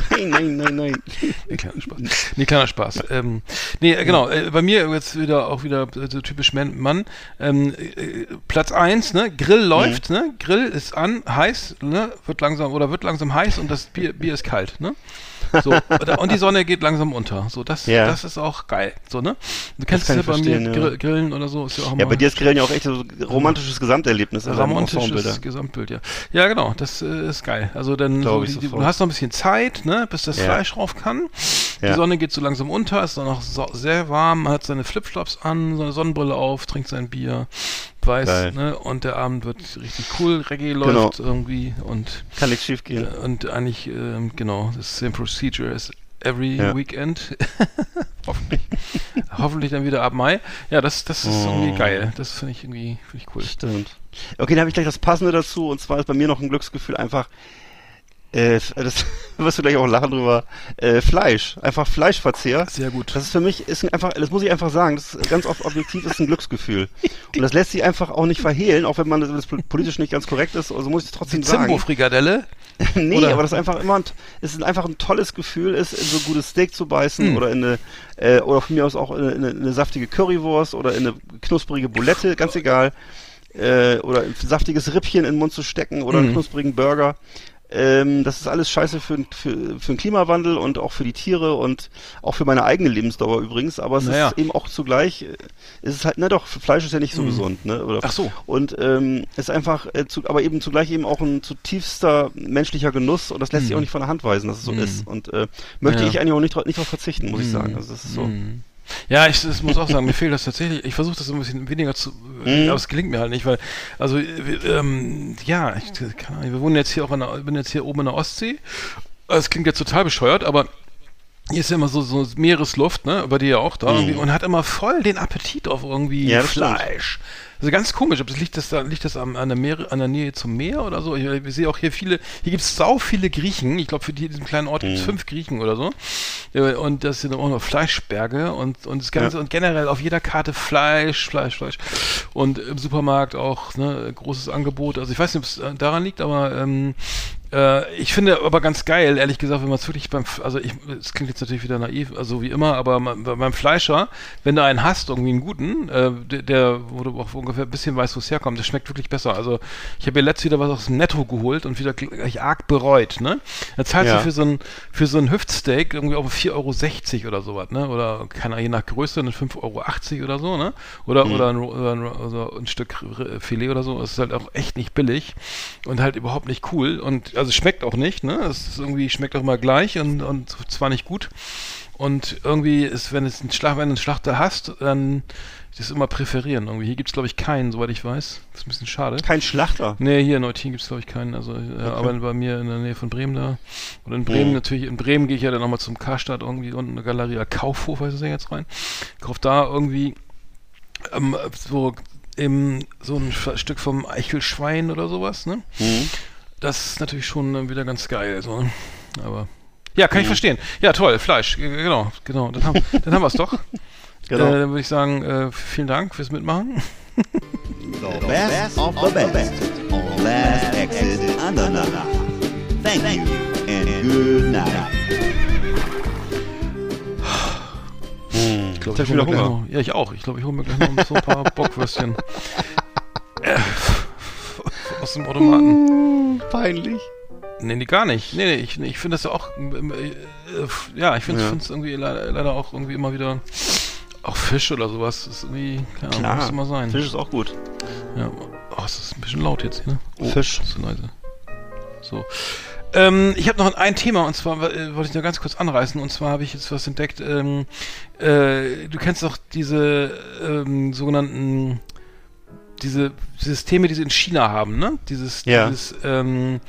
Nein, nein, nein, nein. Nee, kleiner Spaß. Nee, kleiner Spaß. Ähm, nee, äh, genau, äh, bei mir jetzt wieder auch wieder äh, so typisch Man. Mann. Ähm, äh, Platz eins, ne? Grill läuft, ne? Grill ist an, heiß, ne? Wird langsam oder wird langsam heiß und das Bier, Bier ist kalt, ne? So, und die Sonne geht langsam unter. So, das, Ja. das ist auch geil. So, ne? Du kennst es ja bei mir, ja. Grill, Grillen oder so, ist ja auch Ja, bei dir ist Grillen ja auch echt so romantisches Gesamterlebnis. Ensemble romantisches. Gesamtbild, ja. Ja, genau, das äh, ist geil. Also dann, so, die, du hast noch ein bisschen Zeit, ne, bis das. Fleisch rauf kann. Die. Sonne geht so langsam unter, ist dann noch so, sehr warm, man hat seine Flipflops an, seine Sonnenbrille auf, trinkt sein Bier. Weiß, Geil. ne? Und der Abend wird richtig cool, Reggae Genau. läuft irgendwie und Kann nichts schief gehen. und eigentlich, ähm, genau, the same procedure as every Ja. weekend. Hoffentlich. Hoffentlich dann wieder ab Mai. Ja, das, das ist Oh. irgendwie geil. Das finde ich irgendwie finde ich cool. Stimmt. Okay, dann habe ich gleich das Passende dazu und zwar ist bei mir noch ein Glücksgefühl einfach, äh, das wirst du gleich auch lachen drüber, äh, Fleisch. Einfach Fleischverzehr. Sehr gut. Das ist für mich, ist ein einfach, das muss ich einfach sagen, das ist ganz oft objektiv ist ein Glücksgefühl. Und das lässt sich einfach auch nicht verhehlen, auch wenn man das, das politisch nicht ganz korrekt ist, also muss ich es trotzdem sagen. Zimbo-Frikadelle. nee, Oder? aber das ist einfach immer, ein, es ist einfach ein tolles Gefühl, ist in so ein gutes Steak zu beißen Hm. oder in eine, äh, oder von mir aus auch in eine, in eine saftige Currywurst oder in eine knusprige Boulette, ganz egal, äh, oder ein saftiges Rippchen in den Mund zu stecken oder einen Mhm. knusprigen Burger. Ähm, das ist alles scheiße für, für, für den Klimawandel und auch für die Tiere und auch für meine eigene Lebensdauer übrigens, aber es Naja. ist eben auch zugleich, äh, es ist halt, na doch, Fleisch ist ja nicht so gesund, ne? Oder, Ach so. und ähm, ist einfach, äh, zu, aber eben zugleich eben auch ein zutiefster menschlicher Genuss und das lässt sich auch nicht von der Hand weisen, dass es so Mhm. ist. Und äh, möchte Ja. ich eigentlich auch nicht, nicht darauf verzichten, muss ich Mhm. sagen. Also das ist so. Ja, ich das muss auch sagen, mir fehlt das tatsächlich. Ich versuche das so ein bisschen weniger zu, Mhm. aber es gelingt mir halt nicht, weil, also, ähm, ja, ich, keine Ahnung, wir wohnen jetzt hier auch in der, bin jetzt hier oben in der Ostsee. Es klingt jetzt total bescheuert, aber hier ist ja immer so, so Meeresluft, ne, bei dir ja auch da irgendwie, und hat immer voll den Appetit auf irgendwie Mhm. Ja, das stimmt. Fleisch. Also ganz komisch, ob das liegt das da, liegt das am, an, der Meer, an der Nähe zum Meer oder so? Ich, ich sehe auch hier viele, hier gibt es sau viele Griechen. Ich glaube, für die, diesen kleinen Ort gibt es Mhm. fünf Griechen oder so. Ja, Und das sind auch noch Fleischberge und, und das Ganze Ja. und generell auf jeder Karte Fleisch, Fleisch, Fleisch. Und im Supermarkt auch, ne, großes Angebot. Also ich weiß nicht, ob es äh, daran liegt, aber ähm, äh, ich finde aber ganz geil, ehrlich gesagt, wenn man es wirklich beim, also ich, es klingt jetzt natürlich wieder naiv, also wie immer, aber man, bei- beim Fleischer, wenn du einen hast, irgendwie einen guten, äh, der, der, wo du auch ungefähr ein bisschen weißt, wo es herkommt, der schmeckt wirklich besser. Also ich habe mir letztes wieder was aus dem Netto geholt und wieder gleich arg bereut, ne? Da zahlst Ja. du für so ein, für so ein Hüftsteak irgendwie auch 4,60 Euro oder sowas, ne? Oder keine Ahnung, je nach Größe, dann 5,80 Euro oder so, ne? Oder, oder, ein, oder ein, also ein Stück Filet oder so. Das ist halt auch echt nicht billig und halt überhaupt nicht cool. Und also schmeckt auch nicht, ne? Es ist irgendwie, schmeckt auch immer gleich und, und zwar nicht gut. Und irgendwie ist, wenn es einen Schlag, wenn du einen Schlachter hast, dann das immer präferieren irgendwie. Hier gibt es, glaube ich, keinen, soweit ich weiß. Das ist ein bisschen schade. Kein Schlachter. Nee, hier in Neutin gibt es, glaube ich, keinen. Also, äh, aber bei mir in der Nähe von Bremen da. Und in Bremen Mhm. natürlich, in Bremen gehe ich ja dann nochmal zum Karstadt irgendwie unten eine Galeria Kaufhof, heißt es ja jetzt rein. Kauf da irgendwie ähm, so im, so ein Stück vom Eichelschwein oder sowas, ne? Mhm. Das ist natürlich schon äh, wieder ganz geil, so. ne? Aber. Ja, kann ich Mhm. verstehen. Ja, toll, Fleisch, genau, genau. Dann haben, dann haben wir es doch. Genau. Äh, dann würde ich sagen, äh, vielen Dank fürs Mitmachen. The best of the best on Last Exit Andernach. Thank you and good night. Ich glaube, ich ich hole mir Hunger. noch, ja, ich auch. Ich glaube, ich hole mir gleich noch so ein paar Bockwürstchen. Dem Automaten. Peinlich. Nee, nee, gar nicht. Nee, nee, ich, ich finde das ja auch, äh, ja, ich finde Ja. es irgendwie leider, leider auch irgendwie immer wieder, auch Fisch oder sowas, ist irgendwie, keine Ahnung, muss immer sein. Fisch ist auch gut. Ja. Oh, es ist ein bisschen laut jetzt hier, ne? Oh, Fisch. Zu leise. So. Ähm, ich habe noch ein Thema und zwar äh, wollte ich nur ganz kurz anreißen und zwar habe ich jetzt was entdeckt. Ähm, äh, du kennst doch diese ähm, sogenannten diese Systeme, die sie in China haben, ne? Dieses, Ja. dieses ähm,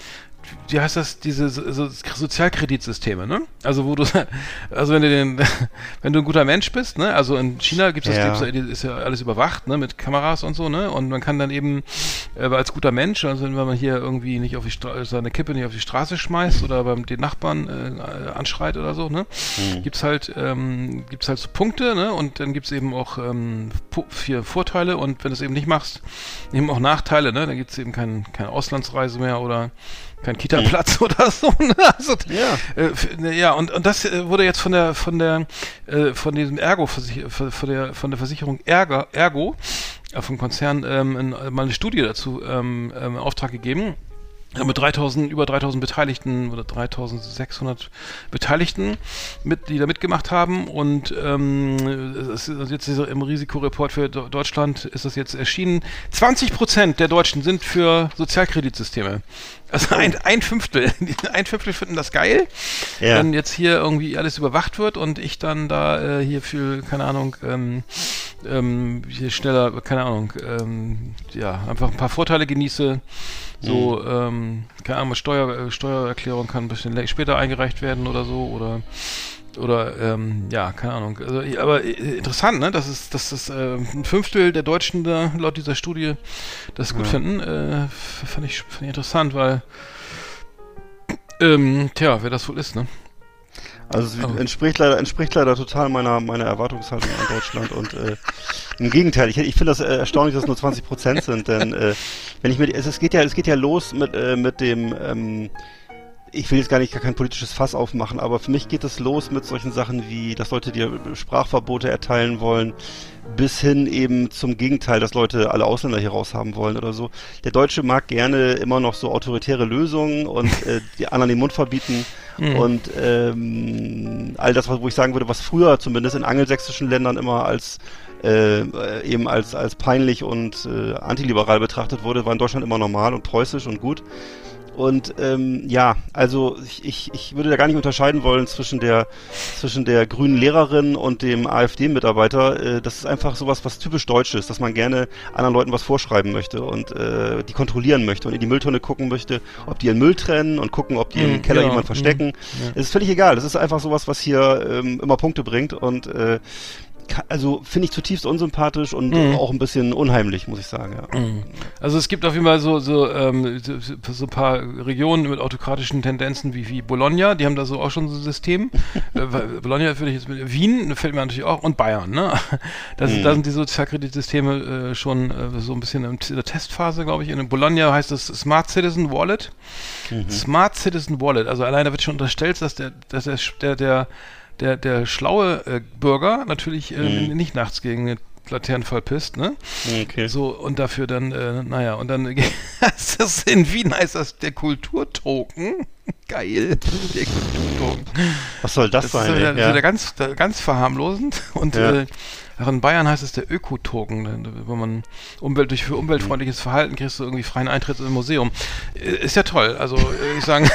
wie heißt das, diese so, so Sozialkreditsysteme, ne? Also wo du, also wenn du den, wenn du ein guter Mensch bist, ne? Also in China gibt's das, Ja. ist ja alles überwacht, ne? Mit Kameras und so, ne? Und man kann dann eben äh, als guter Mensch, also wenn man hier irgendwie nicht auf die Stra seine Kippe nicht auf die Straße schmeißt oder beim den Nachbarn äh, anschreit oder so, ne? Hm. Gibt's halt, ähm, gibt's halt so Punkte, ne? Und dann gibt's eben auch ähm, vier Vorteile und wenn du es eben nicht machst, eben auch Nachteile, ne? Dann gibt's eben kein, keine Auslandsreise mehr oder kein Kita-Platz oder so. Ne? Also, Ja. äh, ne, ja, und, und das äh, wurde jetzt von der von der äh, von diesem Ergo von der von der Versicherung Ergo, Ergo äh, vom Konzern ähm, äh, mal eine Studie dazu ähm, ähm, in Auftrag gegeben. Mit 3000, über 3000 Beteiligten oder 3600 Beteiligten, mit, die da mitgemacht haben. Und ähm, es ist jetzt im Risikoreport für Deutschland ist das jetzt erschienen. 20 Prozent der Deutschen sind für Sozialkreditsysteme. Also ein, ein Fünftel. Ein Fünftel finden das geil, Ja. wenn jetzt hier irgendwie alles überwacht wird und ich dann da äh, hier für, keine Ahnung, ähm, ähm, hier schneller, keine Ahnung, ähm, ja, einfach ein paar Vorteile genieße. So, Mhm. ähm, keine Ahnung, Steuer, äh, Steuererklärung kann ein bisschen später eingereicht werden oder so oder oder ähm, ja, keine Ahnung. Also, aber äh, interessant, ne? Dass es, dass das äh, ein Fünftel der Deutschen da laut dieser Studie das gut Ja. finden, äh, fand ich, fand ich interessant, weil ähm, tja, wer das wohl ist, ne? Also es entspricht leider, entspricht leider total meiner, meiner Erwartungshaltung an Deutschland und äh, im Gegenteil, ich, ich finde das äh, erstaunlich, dass es nur 20 Prozent sind, denn äh, wenn ich mir, die- es, es geht ja, es geht ja los mit, äh, mit dem, ähm, ich will jetzt gar nicht gar kein politisches Fass aufmachen, aber für mich geht es los mit solchen Sachen wie, dass Leute dir Sprachverbote erteilen wollen, bis hin eben zum Gegenteil, dass Leute alle Ausländer hier raus haben wollen oder so. Der Deutsche mag gerne immer noch so autoritäre Lösungen und äh, die anderen den Mund verbieten Mhm. und ähm, all das, wo ich sagen würde, was früher zumindest in angelsächsischen Ländern immer als äh, äh, eben als als peinlich und äh, antiliberal betrachtet wurde, war in Deutschland immer normal und preußisch und gut. Und ähm, ja, also ich, ich, ich würde da gar nicht unterscheiden wollen zwischen der zwischen der grünen Lehrerin und dem AfD-Mitarbeiter. Äh, das ist einfach sowas, was typisch deutsch ist, dass man gerne anderen Leuten was vorschreiben möchte und äh, die kontrollieren möchte und in die Mülltonne gucken möchte, ob die ihren Müll trennen und gucken, ob die Mhm, im Keller ja, jemand mhm, verstecken. ja. Es ist völlig egal. Das ist einfach sowas, was hier ähm, immer Punkte bringt und äh, also finde ich zutiefst unsympathisch und Mhm. auch ein bisschen unheimlich, muss ich sagen. Ja. Also es gibt auf jeden Fall so, so, ähm, so, so ein paar Regionen mit autokratischen Tendenzen wie, wie Bologna, die haben da so auch schon so ein System. äh, Bologna würde ich jetzt mit Wien, fällt mir natürlich auch, und Bayern, ne? Das, Mhm. Da sind die Sozialkreditsysteme äh, schon äh, so ein bisschen in der Testphase, glaube ich. In Bologna heißt das Smart Citizen Wallet. Mhm. Smart Citizen Wallet. Also alleine wird schon unterstellt, dass der, dass der, der, der, der, der schlaue äh, Bürger natürlich äh, Mhm. nicht nachts gegen eine Laternenfall pisst, ne? Okay. So, und dafür dann, äh, naja, und dann heißt das in Wien heißt das der Kulturtoken. Geil. Der Kulturtoken. Was soll das, Das sein? ist ey? ja. wieder ganz, ganz verharmlosend. Und Ja. äh, auch in Bayern heißt es der Ökotoken. ne, Wenn man Umwelt, durch für umweltfreundliches Verhalten kriegst du irgendwie freien Eintritt im Museum. Äh, Ist ja toll. Also, äh, ich sagen.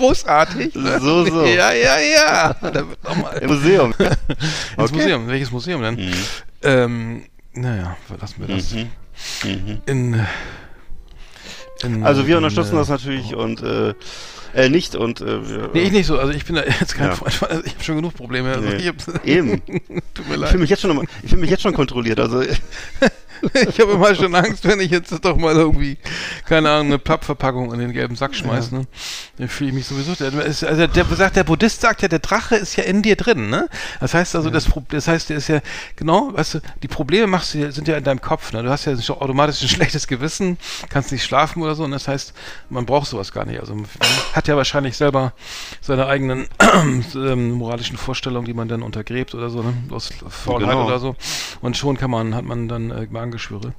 Großartig. Ne? So, so. Ja, ja, ja. Im Museum. ins Okay. Museum. Welches Museum denn? Mhm. Ähm, naja, lassen wir das. Mhm. Mhm. In, in, Also wir in, unterstützen äh, das natürlich und äh, äh, nicht und äh, wir, Nee, ich nicht so. Also ich bin da jetzt kein Ja. Freund von. Also ich habe schon genug Probleme. Also Nee. ich Eben. Tut mir Ich leid. fühle mich jetzt schon, ich fühle mich jetzt schon kontrolliert. Also Ich habe immer schon Angst, wenn ich jetzt doch mal irgendwie, keine Ahnung, eine Pappverpackung in den gelben Sack schmeiße. Ne? Dann fühle ich mich sowieso. Der, also der sagt, der Buddhist sagt ja, der Drache ist ja in dir drin. Ne? Das heißt also, das, das heißt, der ist ja genau, weißt du, die Probleme machst du, sind ja in deinem Kopf. Ne? Du hast ja automatisch ein schlechtes Gewissen, kannst nicht schlafen oder so. Und das heißt, man braucht sowas gar nicht. Also man hat ja wahrscheinlich selber seine eigenen ähm, moralischen Vorstellungen, die man dann untergräbt oder so, ne? aus Faulheit Genau. oder so. Und schon kann man, hat man dann äh, Magengeschwüre.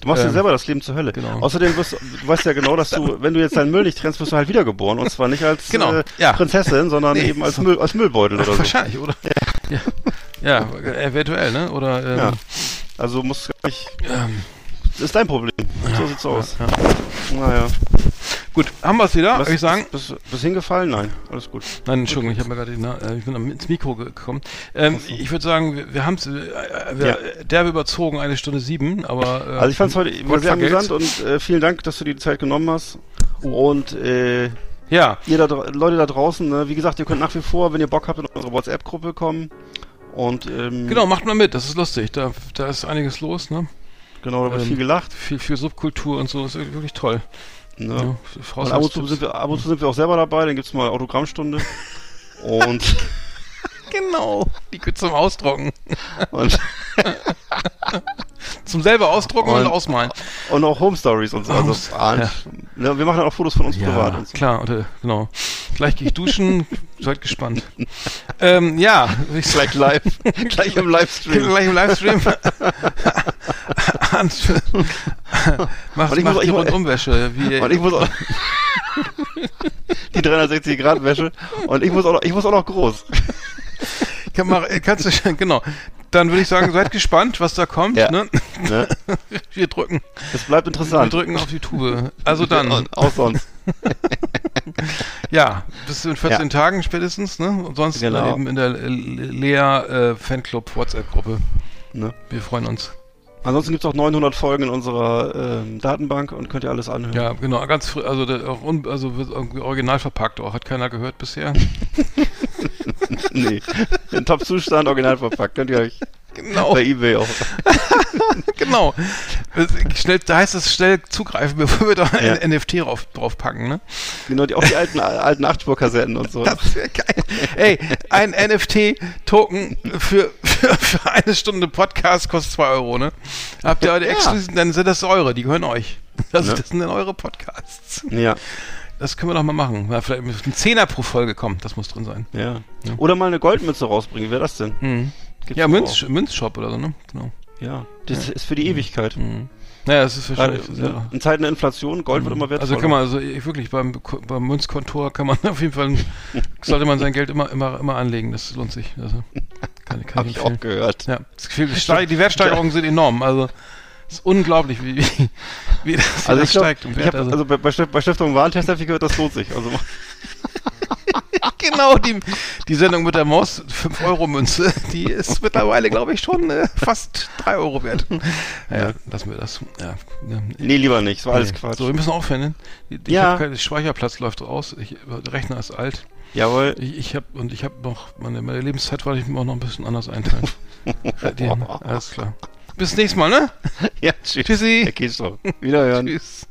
du machst dir Ähm, selber das Leben zur Hölle. genau. Außerdem wirst du weißt ja genau, dass du, wenn du jetzt deinen Müll nicht trennst, wirst du halt wiedergeboren und zwar nicht als Genau, äh, ja. Prinzessin, sondern Nee, eben als Müll, als Müllbeutel oder so. Wahrscheinlich, oder? Ja. ja, eventuell, ne? Oder ähm. Also muss gar nicht. ähm, Das ist dein Problem. So sieht's aus. ja. Naja. gut, haben wir es wieder, Was, würde ich sagen. Bist, bist hingefallen? Nein, alles gut. Nein, Entschuldigung, ich habe mir gerade die Na- äh, ich bin ins Mikro gekommen. Ähm, ich würde sagen, wir, wir haben es äh, wir, Ja. derbe überzogen, eine Stunde sieben, aber äh, Also ich fand es heute gut sehr amüsant und äh, vielen Dank, dass du dir die Zeit genommen hast. Und äh, Ja, ihr da, Leute da draußen, ne, wie gesagt, ihr könnt nach wie vor, wenn ihr Bock habt, in unsere WhatsApp-Gruppe kommen. Und ähm, genau, macht mal mit, das ist lustig. Da, da ist einiges los, ne? Genau, da wird ähm, viel gelacht. Viel, viel Subkultur und so, ist wirklich toll. Ne? Ja, ab und, zu sind wir, ab und zu sind wir auch selber dabei, dann gibt's mal Autogrammstunde. und, Genau, die zum Ausdrucken. und, Zum selber ausdrucken und, Und- ausmalen. und auch Home Stories und so. Also, Homes- ah, ja. ne, wir machen dann auch Fotos von uns Ja, privat. Und so. klar, äh, genau. Gleich gehe ich duschen, seid gespannt. ähm, ja, Gleich live, gleich im Livestream. Gleich im Livestream. Macht, Und ich macht muss- die Rundumwäsche. Wie, Und ich muss auch, die 360 Grad Wäsche. Und ich muss auch noch, ich muss auch noch groß. Kann man, kannst du, genau. Dann würde ich sagen, seid gespannt, was da kommt. Ja. Ne? Ne? Wir drücken, Es bleibt wir interessant. drücken auf die Tube. Also dann. Auch sonst. ja, bis in 14 Ja. Tagen spätestens, ne? Und sonst Genau. eben in der äh, Lea äh. Ne? Wir freuen uns. Ansonsten gibt es auch 900 Folgen in unserer ähm, Datenbank und könnt ihr alles anhören. Ja, genau, ganz früh, also der, auch un, also irgendwie original verpackt auch, hat keiner gehört bisher. nee. In Top-Zustand, original verpackt. Könnt ihr euch genau, bei Ebay auch. genau. Schnell, da heißt es schnell zugreifen, bevor wir da Ja. ein NFT drauf, draufpacken, ne? Genau, die, auch die alten, alten 8-Spur-Kassetten und so. Das wäre geil. Ey, ein NFT-Token für, für, für eine Stunde Podcast kostet 2 Euro, ne? Habt ihr heute Ja. exklusiv, dann sind das eure, die gehören euch. Das, Ne? das sind dann eure Podcasts. Ja, Das können wir doch mal machen. Ja, vielleicht ein Zehner pro Folge kommt, das muss drin sein. ja. Oder mal eine Goldmütze rausbringen, wie wäre das denn? Mhm. Ja, Münz, auch. Münzshop oder so, ne? Genau. Ja, das ist für die Ewigkeit. Mhm. Naja, das ist wahrscheinlich sehr. in Zeiten der Inflation, Gold wird immer wertvoller. Also kann man, also ich, wirklich beim, beim Münzkontor kann man auf jeden Fall, sollte man sein Geld immer, immer, immer anlegen. Das lohnt sich. Also kann, kann Hab ich auch gehört. Ja, die Wertsteigerungen sind enorm. Also es ist unglaublich, wie, wie, wie das, Also das ich glaub, steigt. im ich Wert. hab, also, also bei, bei, Stift- bei Stiftung Warentest habe ich gehört, das lohnt sich. Also genau, die, die Sendung mit der Maus, 5-Euro-Münze, die ist mittlerweile, glaube ich, schon äh, fast 3 Euro wert. Naja, lassen wir das. Ja, ja. nee, lieber nicht. Das war alles Nee. Quatsch. So, wir müssen aufhören. ne? Ich Ja. hab keinen- der Speicherplatz läuft aus. Ich, der Rechner ist alt. Jawohl. Ich, ich habe und ich habe noch meine, meine Lebenszeit wollte ich mir auch noch ein bisschen anders einteilen. Alles klar. Bis nächstes Mal, ne? Ja, tschüss. Tschüssi. Herr Kiestrow. Wiederhören. Tschüss.